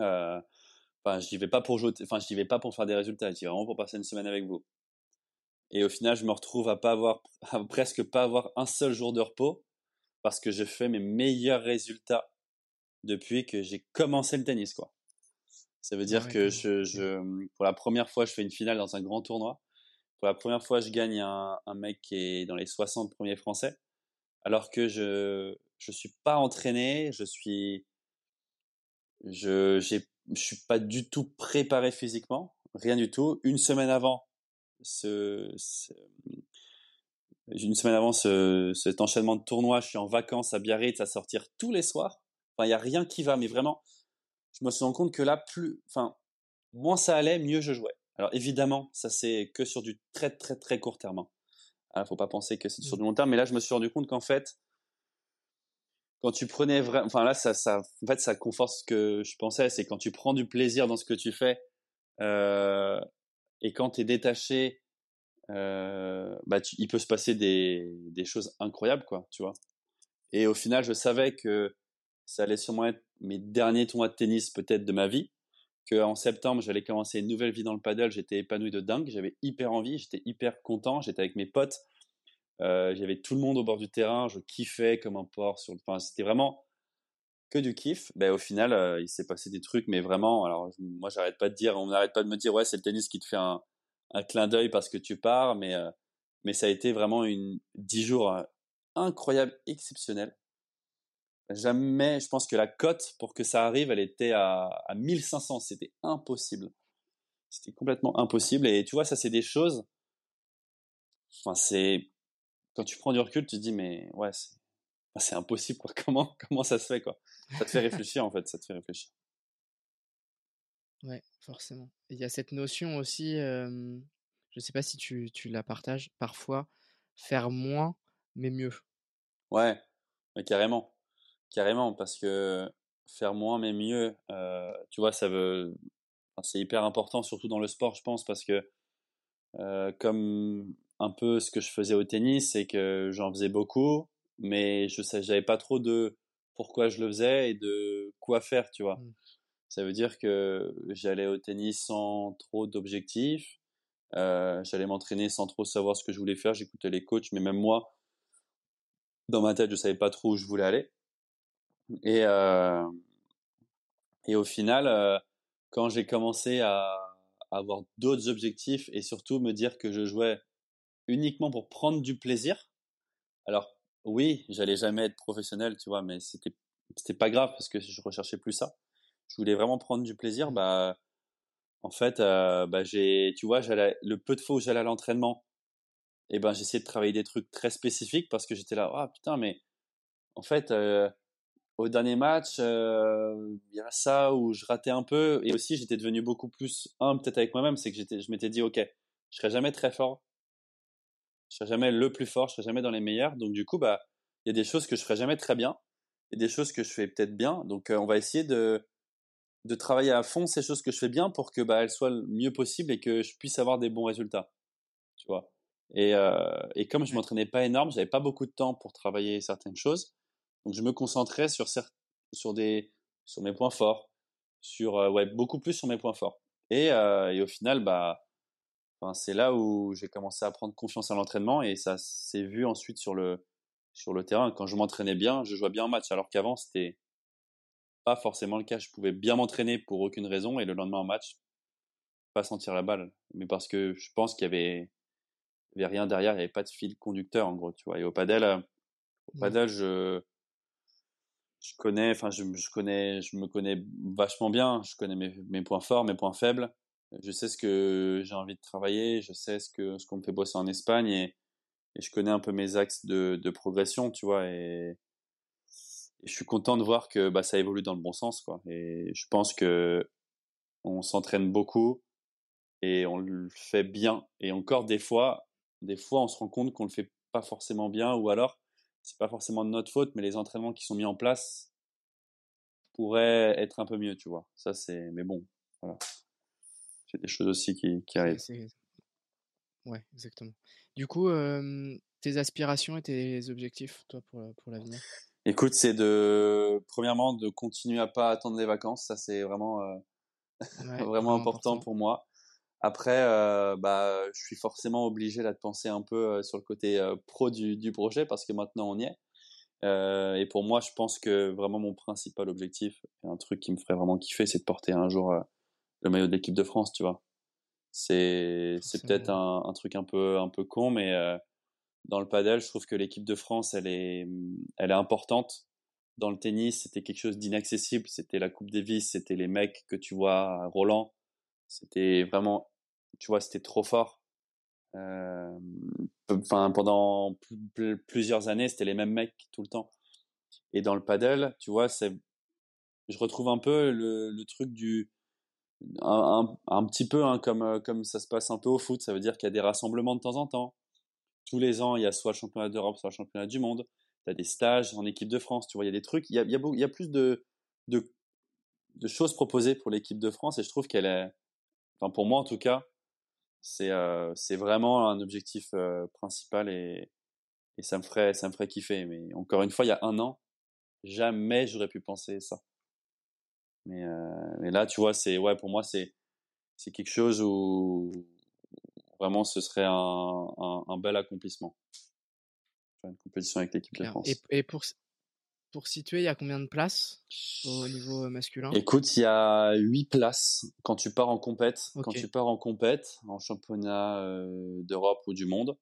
Euh, Enfin, j'y vais pas pour jouer, enfin, j'y vais pas pour faire des résultats, j'y vais vraiment pour passer une semaine avec vous. Et au final, je me retrouve à pas avoir, à presque pas avoir un seul jour de repos parce que je fais mes meilleurs résultats depuis que j'ai commencé le tennis, quoi. Ça veut dire que je, je, pour la première fois, je fais une finale dans un grand tournoi. Pour la première fois, je gagne un, un mec qui est dans les 60 premiers français. Alors que je, je suis pas entraîné, je suis, je, je suis pas du tout préparé physiquement, rien du tout. Une semaine avant ce, une semaine avant ce, cet enchaînement de tournois, je suis en vacances à Biarritz à sortir tous les soirs. Enfin, il y a rien qui va, mais vraiment, je me suis rendu compte que là, plus, enfin, moins ça allait, mieux je jouais. Alors évidemment, ça c'est que sur du très très très court terme. Il hein. ne ah, faut pas penser que c'est sur du long terme, mais là je me suis rendu compte qu'en fait, quand tu prenais vraiment, enfin là, ça, ça, en fait, ça conforte ce que je pensais, c'est quand tu prends du plaisir dans ce que tu fais, euh, et quand tu es détaché, euh, bah, il peut se passer des, des choses incroyables, quoi, tu vois. Et au final, je savais que ça allait sûrement être mes derniers tournois de tennis, peut-être, de ma vie. Qu'en septembre, j'allais commencer une nouvelle vie dans le paddle. J'étais épanoui de dingue. J'avais hyper envie. J'étais hyper content. J'étais avec mes potes. Euh, j'avais tout le monde au bord du terrain, je kiffais comme un porc. Sur... Enfin, c'était vraiment que du kiff. Ben, au final, euh, il s'est passé des trucs, mais vraiment, alors moi, j'arrête pas de dire, on n'arrête pas de me dire, ouais, c'est le tennis qui te fait un, un clin d'œil parce que tu pars, mais, euh, mais ça a été vraiment une dix jours incroyables, exceptionnels. Jamais, je pense que la cote pour que ça arrive, elle était à, à 1500. C'était impossible. C'était complètement impossible. Et tu vois, ça, c'est des choses. Enfin, c'est quand tu prends du recul, tu te dis, mais ouais, c'est impossible, quoi. Comment, comment ça se fait, quoi? Ça te fait réfléchir, en fait, ça te fait réfléchir. Ouais, forcément. Il y a cette notion aussi, je ne sais pas si tu, tu, la partages, parfois, faire moins, mais mieux. Ouais, mais carrément. Carrément, parce que faire moins, mais mieux, tu vois, ça veut. c'est hyper important, surtout dans le sport, je pense, parce que comme un peu ce que je faisais au tennis, c'est que j'en faisais beaucoup, mais je sais, j'avais pas trop de pourquoi je le faisais et de quoi faire, tu vois. Mmh. Ça veut dire que j'allais au tennis sans trop d'objectifs, euh, j'allais m'entraîner sans trop savoir ce que je voulais faire, j'écoutais les coachs, mais même moi, dans ma tête, je savais pas trop où je voulais aller. Et, euh, et au final, euh, quand j'ai commencé à avoir d'autres objectifs et surtout me dire que je jouais uniquement pour prendre du plaisir. Alors, oui, j'allais jamais être professionnel, tu vois, mais c'était, c'était pas grave parce que je recherchais plus ça. Je voulais vraiment prendre du plaisir. Mmh. Bah, en fait, euh, bah, j'ai, tu vois, le peu de fois où j'allais à l'entraînement, et eh ben, j'essayais de travailler des trucs très spécifiques parce que j'étais là, ah putain, mais en fait, euh, au dernier match, euh, il y a ça où je ratais un peu et aussi j'étais devenu beaucoup plus humble peut-être avec moi-même, c'est que j'étais, je m'étais dit, ok, je serai jamais très fort, je serai jamais le plus fort, je serai jamais dans les meilleurs. Donc du coup, bah, il y a des choses que je ferai jamais très bien, et des choses que je fais peut-être bien. Donc on va essayer de de travailler à fond ces choses que je fais bien pour que bah elles soient le mieux possible et que je puisse avoir des bons résultats. Tu vois. Et, euh, et comme je m'entraînais pas énorme, j'avais pas beaucoup de temps pour travailler certaines choses. Donc je me concentrais sur sur des sur mes points forts, sur euh, ouais beaucoup plus sur mes points forts. Et, euh, et au final bah enfin, c'est là où j'ai commencé à prendre confiance à l'entraînement et ça s'est vu ensuite sur le sur le terrain. Quand je m'entraînais bien, je jouais bien en match alors qu'avant c'était pas forcément le cas. Je pouvais bien m'entraîner pour aucune raison et le lendemain en match pas sentir la balle, mais parce que je pense qu'il y avait il y avait rien derrière, il n'y avait pas de fil conducteur en gros, tu vois. Et au padel, euh, au padel, je je connais, enfin je, je, connais, je me connais vachement bien. Je connais mes, mes, points forts, mes points faibles. Je sais ce que j'ai envie de travailler. Je sais ce que ce qu'on me fait bosser en Espagne et, je connais un peu mes axes de, progression, tu vois. Et, et, je suis content de voir que bah, ça évolue dans le bon sens, quoi. Et je pense que on s'entraîne beaucoup et on le fait bien. Et encore des fois, des fois, on se rend compte qu'on le fait pas forcément bien, ou alors c'est pas forcément de notre faute, mais les entraînements qui sont mis en place pourraient être un peu mieux, tu vois. Ça, c'est, mais bon, voilà. C'est des choses aussi qui, qui arrivent. Ouais, exactement. Du coup, euh, tes aspirations et tes objectifs, toi, pour, pour l'avenir? Écoute, c'est de, premièrement, de continuer à pas attendre les vacances. Ça, c'est vraiment, euh, vraiment, vraiment important, pour moi. Après, euh, bah, je suis forcément obligé là de penser un peu sur le côté pro du, du, projet parce que maintenant on y est. Et pour moi, je pense que vraiment mon principal objectif, un truc qui me ferait vraiment kiffer, c'est de porter un jour le maillot de l'équipe de France, tu vois. C'est c'est peut-être un, un, truc un peu un peu con, mais dans le padel, je trouve que l'équipe de France, elle est elle est importante. Dans le tennis, c'était quelque chose d'inaccessible. C'était la Coupe Davis, c'était les mecs que tu vois, Roland. C'était vraiment tu vois, c'était trop fort. Euh, enfin, pendant plusieurs années, c'était les mêmes mecs tout le temps. Et dans le paddle, tu vois, c'est, je retrouve un peu le, le truc du, un, un, petit peu hein, comme comme ça se passe un peu au foot. Ça veut dire qu'il y a des rassemblements de temps en temps. Tous les ans, il y a soit le championnat d'Europe, soit le championnat du monde. Tu as des stages en équipe de France. Tu vois, il y a des trucs. Il y a, a, il y a plus de, de, de choses proposées pour l'équipe de France et je trouve qu'elle est, enfin pour moi en tout cas, c'est euh, vraiment un objectif euh, principal et, et ça me ferait ça me ferait kiffer. Mais encore une fois, il y a un an, jamais j'aurais pu penser ça. Mais, euh, mais là, tu vois, c'est ouais pour moi c'est c'est quelque chose où vraiment ce serait un, un, un bel accomplissement. Faire une compétition avec l'équipe de France. Et, et pour pour situer, il y a combien de places au niveau masculin? Écoute, il y a 8 places quand tu pars en compète. Quand tu pars en compète, en championnat euh, d'Europe ou du monde,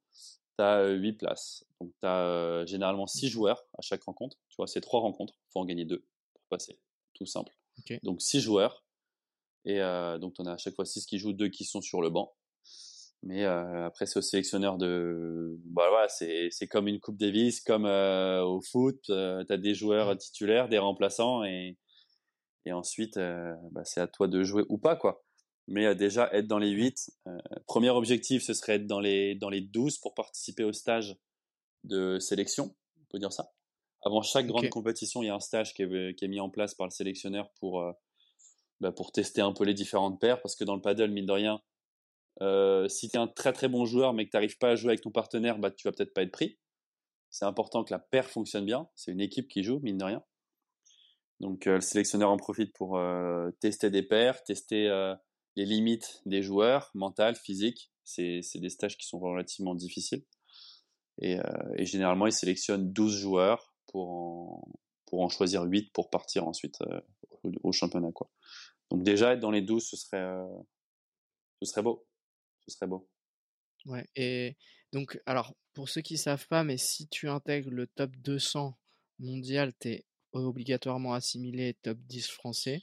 tu as 8 places. Donc tu as euh, généralement 6 joueurs à chaque rencontre. Tu vois, c'est 3 rencontres, faut en gagner 2 pour passer. Tout simple. Donc 6 joueurs. Et euh, donc en as à chaque fois 6 qui jouent, 2 qui sont sur le banc. Mais euh, après, c'est au sélectionneur de. Bah voilà, c'est c'est comme une Coupe Davis, comme euh, au foot. Euh, tu as des joueurs mmh. titulaires, des remplaçants, et et ensuite, euh, bah, c'est à toi de jouer ou pas quoi. Mais euh, déjà être dans les 8 premier objectif, ce serait être dans les dans les 12 pour participer au stage de sélection. On peut dire ça. Avant chaque grande compétition, il y a un stage qui est, qui est mis en place par le sélectionneur pour bah, pour tester un peu les différentes paires, parce que dans le paddle, mine de rien euh, si tu es un très très bon joueur mais que tu n'arrives pas à jouer avec ton partenaire, bah, tu vas peut-être pas être pris. C'est important que la paire fonctionne bien. C'est une équipe qui joue, mine de rien. Donc euh, le sélectionneur en profite pour euh, tester des paires, tester euh, les limites des joueurs, mentales, physiques. C'est des stages qui sont relativement difficiles. Et, euh, et, généralement, il sélectionne 12 joueurs pour en, pour en choisir 8 pour partir ensuite au, au, championnat. Quoi. Donc déjà, être dans les 12, ce serait, ce serait beau ce serait beau. Ouais, et donc, alors, pour ceux qui savent pas, mais si tu intègres le top 200 mondial, tu es obligatoirement assimilé top 10 français.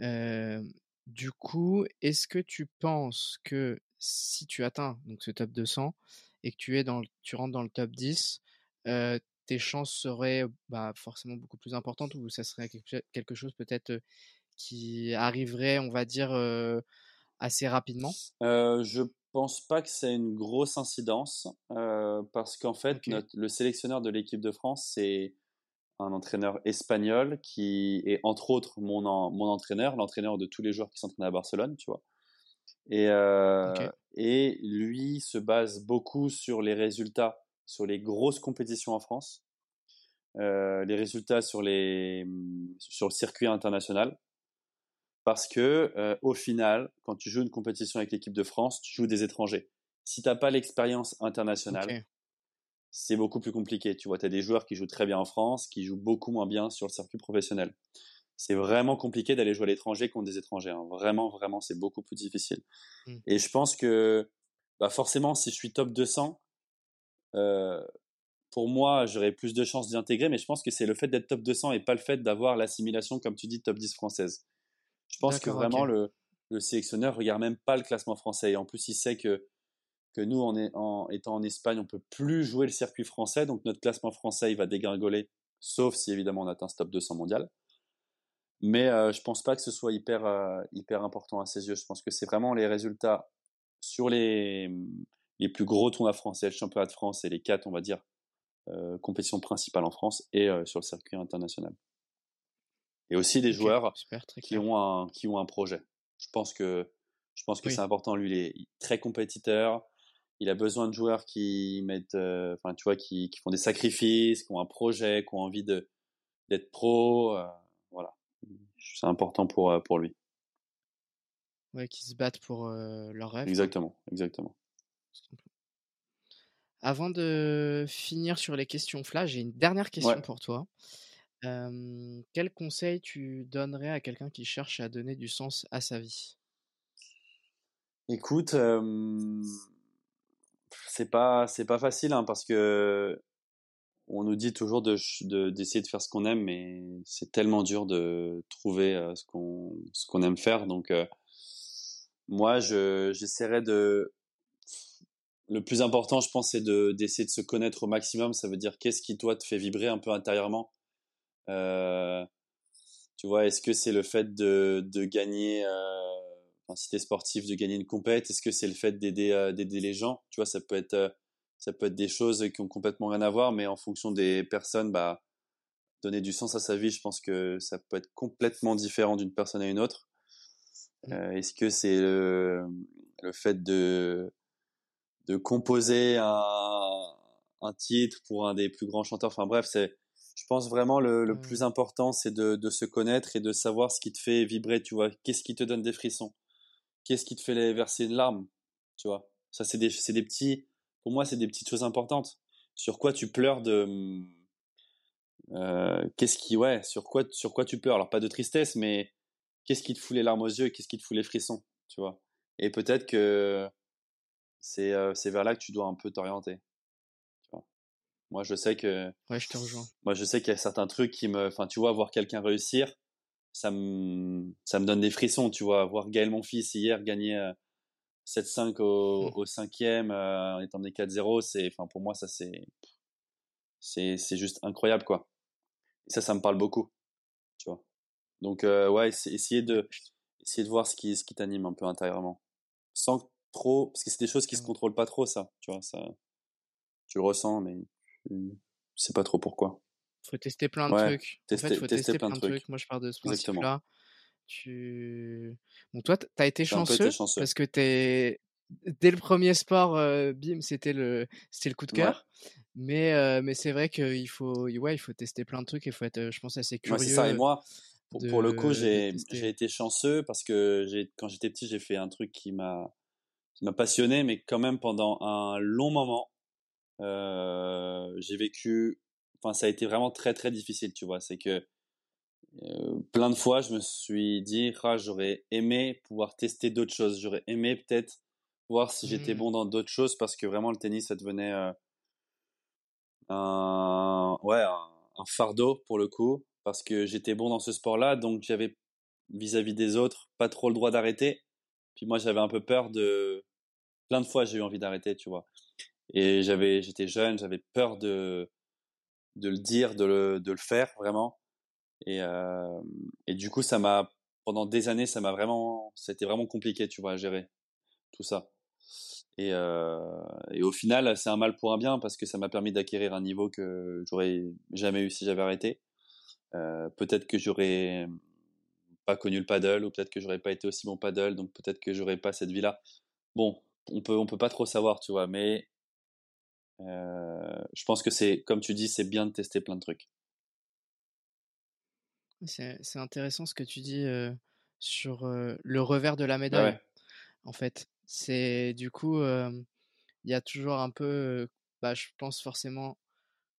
Euh, du coup, est-ce que tu penses que si tu atteins donc ce top 200 et que tu es dans, tu rentres dans le top 10, euh, tes chances seraient bah, forcément beaucoup plus importantes ou ça serait quelque chose peut-être qui arriverait, on va dire, euh, assez rapidement? Euh, Je pense pas que c'est une grosse incidence parce qu'en fait, le sélectionneur de l'équipe de France, c'est un entraîneur espagnol qui est entre autres mon, mon entraîneur, l'entraîneur de tous les joueurs qui s'entraînent à Barcelone, tu vois? Et, et lui se base beaucoup sur les résultats sur les grosses compétitions en France, les résultats sur, les, sur le circuit international. Parce que au final, quand tu joues une compétition avec l'équipe de France, tu joues des étrangers. Si tu n'as pas l'expérience internationale, c'est beaucoup plus compliqué. Tu vois, tu as des joueurs qui jouent très bien en France, qui jouent beaucoup moins bien sur le circuit professionnel. C'est vraiment compliqué d'aller jouer à l'étranger contre des étrangers. Hein. Vraiment, vraiment, c'est beaucoup plus difficile. Mmh. Et je pense que bah forcément, si je suis top 200, euh, pour moi, j'aurais plus de chances d'y intégrer, mais je pense que c'est le fait d'être top 200 et pas le fait d'avoir l'assimilation, comme tu dis, top 10 française. Je pense que vraiment le, le sélectionneur regarde même pas le classement français. Et en plus, il sait que que nous, en, en, étant en Espagne, on peut plus jouer le circuit français, donc notre classement français il va dégringoler, sauf si évidemment on atteint ce top 200 mondial. Mais euh, je pense pas que ce soit hyper euh, hyper important à ses yeux. Je pense que c'est vraiment les résultats sur les les plus gros tournois français, le championnat de France et les quatre, on va dire, euh, compétitions principales en France et sur le circuit international. Et aussi des joueurs qui ont un qui ont un projet. Je pense que je pense que c'est important. Lui, il est très compétiteur il a besoin de joueurs qui mettent, euh, enfin, tu vois, qui, font des sacrifices, qui ont un projet, qui ont envie de d'être pro. Euh, voilà, c'est important pour euh, pour lui. Ouais, qui se battent pour leur rêve. Exactement, exactement. Avant de finir sur les questions flash, j'ai une dernière question pour toi. quel conseil tu donnerais à quelqu'un qui cherche à donner du sens à sa vie? Écoute, c'est pas c'est pas facile hein, parce que on nous dit toujours de d'essayer de, faire ce qu'on aime, mais c'est tellement dur de trouver euh, ce qu'on ce qu'on aime faire. Donc moi, je j'essaierai de le plus important, je pense, c'est de d'essayer de se connaître au maximum. Ça veut dire qu'est-ce qui toi te fait vibrer un peu intérieurement. Euh, tu vois, est-ce que c'est le fait de de gagner si tu es sportif, de gagner une compète? Est-ce que c'est le fait d'aider euh, d'aider les gens? Tu vois, ça peut être euh, ça peut être des choses qui ont complètement rien à voir, mais en fonction des personnes, bah donner du sens à sa vie, je pense que ça peut être complètement différent d'une personne à une autre. Mmh. Euh, est-ce que c'est le, le, fait de de composer un, un titre pour un des plus grands chanteurs. Enfin bref, c'est je pense vraiment le, le plus important, c'est de, de, se connaître et de savoir ce qui te fait vibrer, tu vois. Qu'est-ce qui te donne des frissons? Qu'est-ce qui te fait verser une larme Tu vois, ça c'est des, c'est des petits, pour moi c'est des petites choses importantes. Sur quoi tu pleures de, euh, qu'est-ce qui, ouais, sur quoi, sur quoi tu pleures? Alors pas de tristesse, mais qu'est-ce qui te fout les larmes aux yeux, qu'est-ce qui te fout les frissons, tu vois? Et peut-être que c'est, vers là que tu dois un peu t'orienter. Moi, je sais que. Ouais, je te rejoins. Moi, je sais qu'il y a certains trucs qui me. Enfin, tu vois, voir quelqu'un réussir, ça me, ça me donne des frissons, tu vois? Voir Gaël, mon fils, hier gagner 7-5 euh, au, mmh. au cinquième euh, en étant des 4-0, c'est, enfin, pour moi, ça, c'est, c'est, c'est juste incroyable, quoi. Et ça, ça me parle beaucoup, tu vois? Donc, euh, ouais, essayer de, essayer de voir ce qui, ce qui t'anime un peu intérieurement. Sans trop, parce que c'est des choses qui se contrôlent pas trop, ça, tu vois, ça, tu le ressens, mais tu sais pas trop pourquoi faut tester plein de trucs. en fait, faut tester, plein, de trucs. Moi, je pars de ce principe-là. Tu... Bon, toi, tu as été chanceux, parce que es... dès le premier sport, euh, bim, c'était le, c'était le coup de cœur. Mais, euh, mais c'est vrai qu'il faut, ouais, il faut tester plein de trucs il faut être, je pense, assez curieux. c'est ça. Et moi, pour, le coup, j'ai, j'ai été chanceux parce que j'ai, quand j'étais petit, j'ai fait un truc qui m'a, qui m'a passionné, mais quand même pendant un long moment, euh, j'ai vécu enfin, ça a été vraiment très très difficile, tu vois. C'est que euh, plein de fois, je me suis dit, ah, j'aurais aimé pouvoir tester d'autres choses. J'aurais aimé peut-être voir si j'étais mmh. bon dans d'autres choses parce que vraiment le tennis, ça devenait euh, un, ouais, un, fardeau pour le coup parce que j'étais bon dans ce sport-là, donc j'avais vis-à-vis des autres pas trop le droit d'arrêter. Puis moi, j'avais un peu peur de. Plein de fois, j'ai eu envie d'arrêter, tu vois. Et j'avais, j'étais jeune, j'avais peur de de le dire, de le, de le faire vraiment. Et, euh, et du coup, ça m'a, pendant des années, ça m'a vraiment, c'était vraiment compliqué, tu vois, à gérer tout ça. Et, et au final, c'est un mal pour un bien parce que ça m'a permis d'acquérir un niveau que j'aurais jamais eu si j'avais arrêté. peut-être que j'aurais pas connu le paddle ou peut-être que j'aurais pas été aussi bon paddle, donc peut-être que j'aurais pas cette vie-là. Bon, on peut on peut pas trop savoir, tu vois, mais je pense que c'est comme tu dis, c'est bien de tester plein de trucs. C'est intéressant ce que tu dis sur le revers de la médaille. En fait, c'est du coup, il y a toujours un peu, bah, je pense forcément,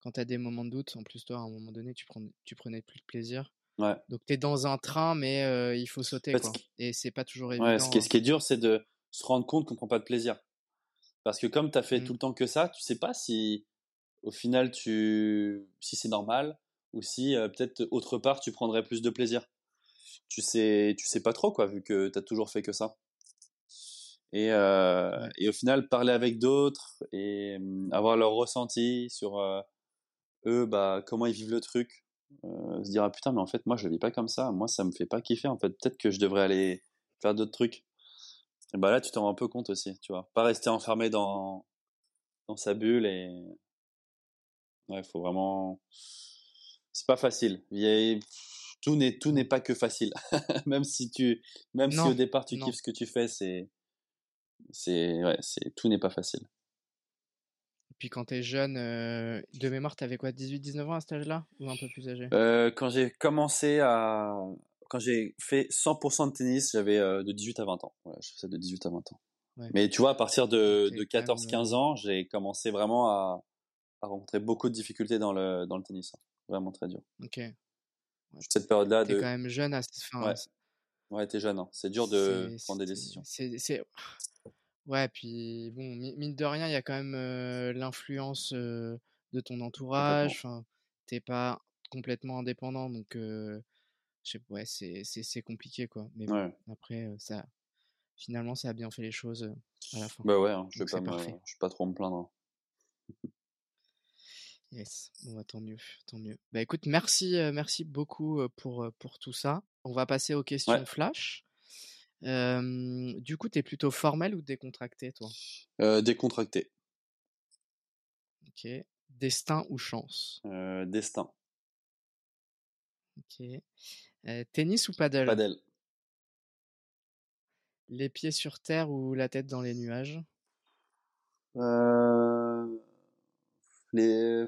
quand tu as des moments de doute, en plus toi, à un moment donné, tu, prends, tu prenais plus de plaisir. Ouais. Donc tu es dans un train, mais il faut sauter. Quoi. Et c'est pas toujours évident. Ouais, ce, qui est, ce qui est dur, c'est de se rendre compte qu'on prend pas de plaisir. Parce que comme tu as fait mmh. tout le temps que ça, tu sais pas si au final tu si c'est normal ou si peut-être autre part tu prendrais plus de plaisir. Tu sais tu sais pas trop quoi vu que tu as toujours fait que ça. Et, et au final parler avec d'autres et mmh, avoir leur ressenti sur eux bah comment ils vivent le truc se dire ah putain mais en fait moi je vis pas comme ça moi ça me fait pas kiffer en fait peut-être que je devrais aller faire d'autres trucs et bah là, tu t'en rends un peu compte aussi, tu vois. Pas rester enfermé dans, dans sa bulle et. Ouais, faut vraiment. C'est pas facile. Tout n'est tout n'est pas que facile. même si tu, même si au départ tu kiffes ce que tu fais, c'est, c'est, ouais, c'est tout n'est pas facile. Puis quand tu es jeune, euh, de mémoire, tu avais quoi, 18-19 ans à cet âge-là? Ou un peu plus âgé? Euh, Quand j'ai commencé à, quand j'ai fait 100% de tennis, j'avais euh, de 18 à 20 ans. Voilà, je faisais de 18 à 20 ans. Mais tu vois, à partir de, de 14-15 euh ans, j'ai commencé vraiment à, à, rencontrer beaucoup de difficultés dans le, dans le tennis. Hein. Vraiment très dur. Ok. Cette période-là. T'es quand même jeune à Ouais, ouais t'es jeune. Hein. C'est dur de prendre des décisions. C'est. Ouais, puis bon, mine de rien, il y a quand même euh, l'influence de ton entourage. Enfin, t'es pas complètement indépendant, donc ouais, c'est compliqué, quoi. Mais après, ça, finalement, ça a bien fait les choses à la fin. Bah ouais, hein, je vais pas, me, je vais pas trop me plaindre. Yes, bon, bah, tant mieux, tant mieux. Bah écoute, merci, merci beaucoup pour, pour tout ça. On va passer aux questions flash. Du coup, tu es plutôt formel ou décontracté, toi? Euh, Décontracté. Ok. Destin ou chance? Euh, Destin. Ok. Tennis ou paddle? Paddle. Les pieds sur terre ou la tête dans les nuages? Les...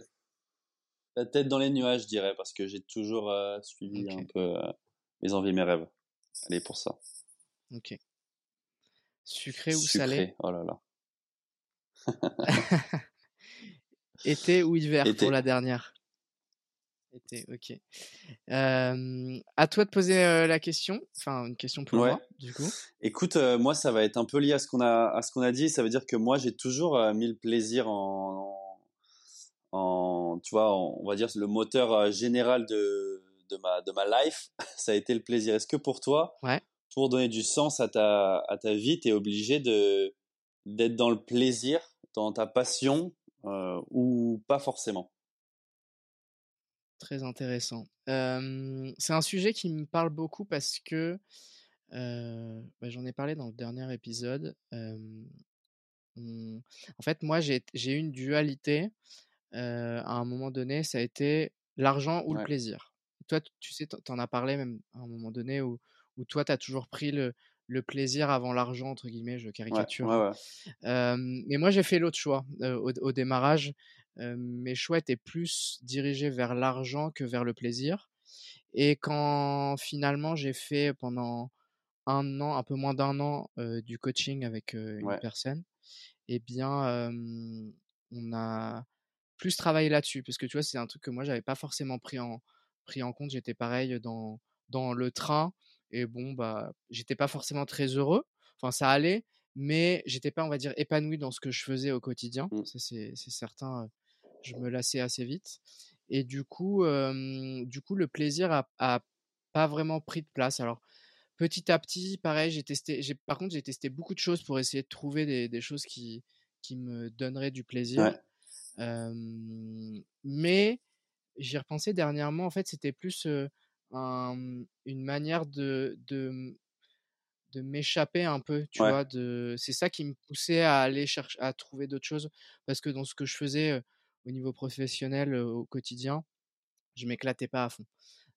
La tête dans les nuages, je dirais, parce que j'ai toujours suivi un peu mes envies, mes rêves. Allez, pour ça. Ok. Sucré ou salé? Oh là là. Été ou hiver pour la dernière? Été, ok. à toi de poser la question, enfin une question pour moi, du coup. Écoute, moi ça va être un peu lié à ce qu'on a à ce qu'on a dit. Ça veut dire que moi j'ai toujours mis le plaisir en, en, tu vois, on va dire le moteur général de de ma de ma life, ça a été le plaisir. Est-ce que pour toi, pour donner du sens à ta à ta vie, tu es obligé de d'être dans le plaisir, dans ta passion ou pas forcément Très intéressant. c'est un sujet qui me parle beaucoup parce que bah, j'en ai parlé dans le dernier épisode. En fait, moi, j'ai eu une dualité. à un moment donné, ça a été l'argent ou le plaisir. Toi, tu sais, tu en as parlé même à un moment donné où, où toi, tu as toujours pris le, le plaisir avant l'argent, entre guillemets, je caricature. mais moi, j'ai fait l'autre choix au, au, démarrage mes choix étaient plus dirigés vers l'argent que vers le plaisir. Et quand finalement j'ai fait pendant un an, un peu moins d'un an, du coaching avec une personne, eh bien, on a plus travaillé là-dessus. Parce que tu vois, c'est un truc que moi, j'avais pas forcément pris en, pris en compte. J'étais pareil dans, dans le train. Et bon, bah, j'étais pas forcément très heureux. Enfin, ça allait, mais j'étais pas, on va dire, épanoui dans ce que je faisais au quotidien. Mmh. Ça, c'est certain je me lassais assez vite. Et du coup, du coup le plaisir a, pas vraiment pris de place. Alors, petit à petit, pareil, j'ai testé. J'ai, par contre, j'ai testé beaucoup de choses pour essayer de trouver des, choses qui, qui me donneraient du plaisir. mais j'y repensé dernièrement. En fait, c'était plus une manière de, de, de m'échapper un peu, tu vois. De... C'est ça qui me poussait à aller chercher, à trouver d'autres choses. Parce que dans ce que je faisais au niveau professionnel, au quotidien, je m'éclatais pas à fond.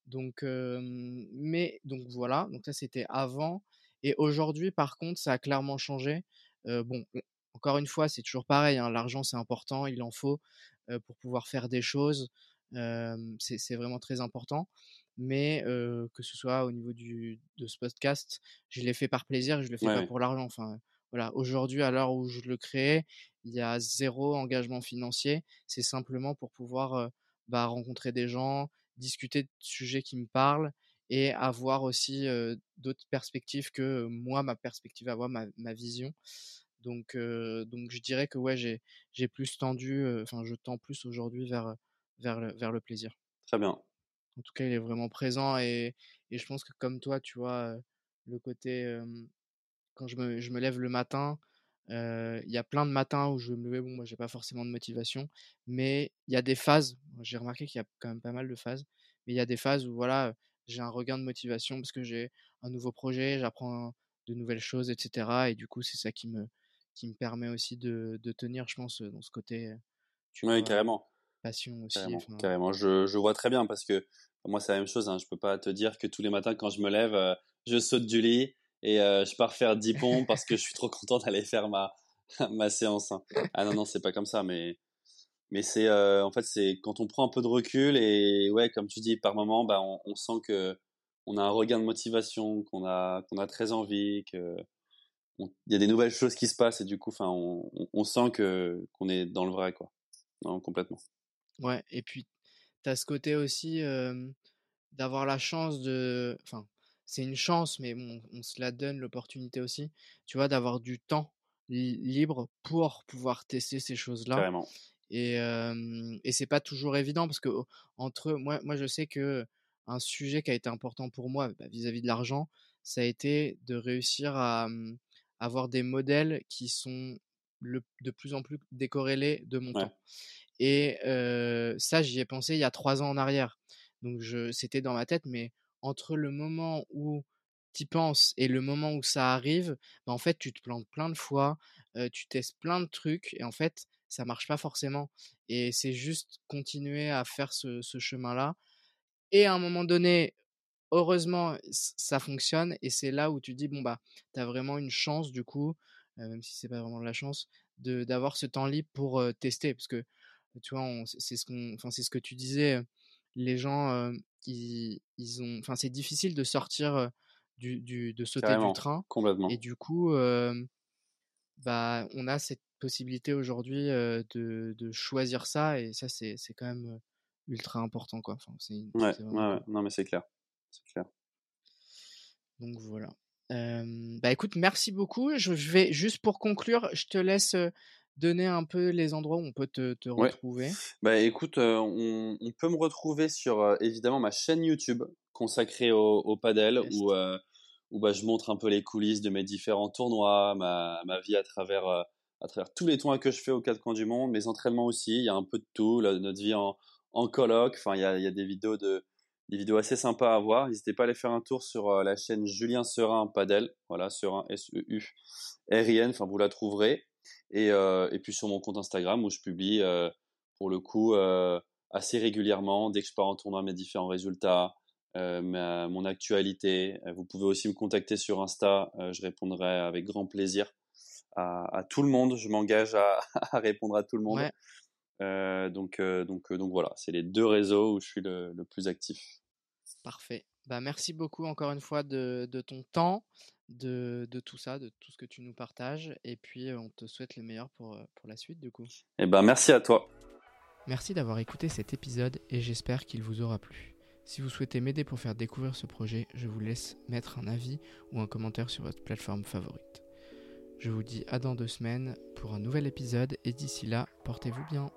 Donc, mais donc voilà, donc ça c'était avant. Et aujourd'hui, par contre, ça a clairement changé. bon, encore une fois, c'est toujours pareil. Hein, l'argent, c'est important, il en faut pour pouvoir faire des choses. c'est vraiment très important. Mais que ce soit au niveau du, de ce podcast, je l'ai fait par plaisir, je le fais pas pour l'argent. Enfin, voilà. Aujourd'hui, à l'heure où je le crée, il y a zéro engagement financier. C'est simplement pour pouvoir bah, rencontrer des gens, discuter de sujets qui me parlent et avoir aussi d'autres perspectives que moi, ma perspective à moi, ma, ma vision. Donc, donc je dirais que ouais, j'ai, j'ai plus tendu, enfin, je tends plus aujourd'hui vers, vers, le, vers le plaisir. Très bien. En tout cas, il est vraiment présent et, et je pense que comme toi, tu vois, le côté, quand je me, je me lève le matin, il y a plein de matins où je me lève, bon, moi, j'ai pas forcément de motivation, mais il y a des phases, j'ai remarqué qu'il y a quand même pas mal de phases, mais il y a des phases où voilà, j'ai un regain de motivation parce que j'ai un nouveau projet, j'apprends de nouvelles choses, etc. Et du coup, c'est ça qui me, qui me permet aussi de, de tenir, je pense, dans ce côté. Tu oui, carrément. Passion aussi. Carrément, Je, je, vois très bien parce que moi, c'est la même chose. Hein. Je peux pas te dire que tous les matins, quand je me lève, je saute du lit et je pars faire 10 pompes parce que je suis trop content d'aller faire ma, ma séance. Hein. Ah non, non, c'est pas comme ça, mais mais c'est euh, en fait c'est quand on prend un peu de recul et ouais comme tu dis par moment bah on, on sent que on a un regain de motivation qu'on a qu'on a très envie que il y a des nouvelles choses qui se passent et du coup enfin on, on, sent que qu'on est dans le vrai quoi non complètement ouais et puis tu as ce côté aussi euh, d'avoir la chance de enfin c'est une chance mais bon, on se la donne l'opportunité aussi tu vois d'avoir du temps libre pour pouvoir tester ces choses là Carrément. Et, et c'est pas toujours évident parce que entre moi, moi je sais que un sujet qui a été important pour moi bah, vis-à-vis de l'argent, ça a été de réussir à avoir des modèles qui sont le, de plus en plus décorrélés de mon temps. Et ça, j'y ai pensé il y a trois ans en arrière. Donc c'était dans ma tête, mais entre le moment où tu penses et le moment où ça arrive, bah, en fait, tu te plantes plein de fois, tu testes plein de trucs et en fait, ça marche pas forcément. Et c'est juste continuer à faire ce, chemin-là. Et à un moment donné, heureusement, ça fonctionne. Et c'est là où tu dis, bon, bah, tu as vraiment une chance, du coup, même si c'est pas vraiment de la chance, d'avoir ce temps libre pour tester. Parce que, tu vois, c'est, ce qu'on, enfin, c'est ce que tu disais. Les gens, ils, ils ont, enfin, c'est difficile de sortir du, du de sauter du train. Complètement. Et du coup, bah, on a cette possibilité aujourd'hui de, de, choisir ça et ça c'est quand même ultra important quoi. Enfin, c'est ouais, ouais, non mais c'est clair, c'est clair. Donc voilà. bah écoute, merci beaucoup. Je, vais juste pour conclure, je te laisse donner un peu les endroits où on peut te, te retrouver? Bah écoute, on, on, peut me retrouver sur évidemment ma chaîne YouTube consacrée au, au padel où, où bah, je montre un peu les coulisses de mes différents tournois, ma, ma vie à travers à travers tous les toits que je fais aux quatre coins du monde, mes entraînements aussi, il y a un peu de tout, notre vie en, en colloque, enfin il y a, y a des vidéos de des vidéos assez sympas à voir. N'hésitez pas à aller faire un tour sur euh, la chaîne Julien Serin Padel, voilà Serin S E U R I N, enfin vous la trouverez. Et, et puis sur mon compte Instagram où je publie pour le coup assez régulièrement dès que je pars en tournoi mes différents résultats, ma, mon actualité. Vous pouvez aussi me contacter sur Insta, je répondrai avec grand plaisir à, tout le monde. Je m'engage à, répondre à tout le monde. Euh, donc, euh, donc, euh, donc voilà, c'est les deux réseaux où je suis le, plus actif. Parfait. Bah, merci beaucoup encore une fois de, ton temps, de, tout ça, de tout ce que tu nous partages. Et puis, on te souhaite le meilleur pour, pour la suite, du coup. Eh ben, merci à toi. Merci d'avoir écouté cet épisode et j'espère qu'il vous aura plu. Si vous souhaitez m'aider pour faire découvrir ce projet, je vous laisse mettre un avis ou un commentaire sur votre plateforme favorite. Je vous dis à dans deux semaines pour un nouvel épisode et d'ici là, portez-vous bien.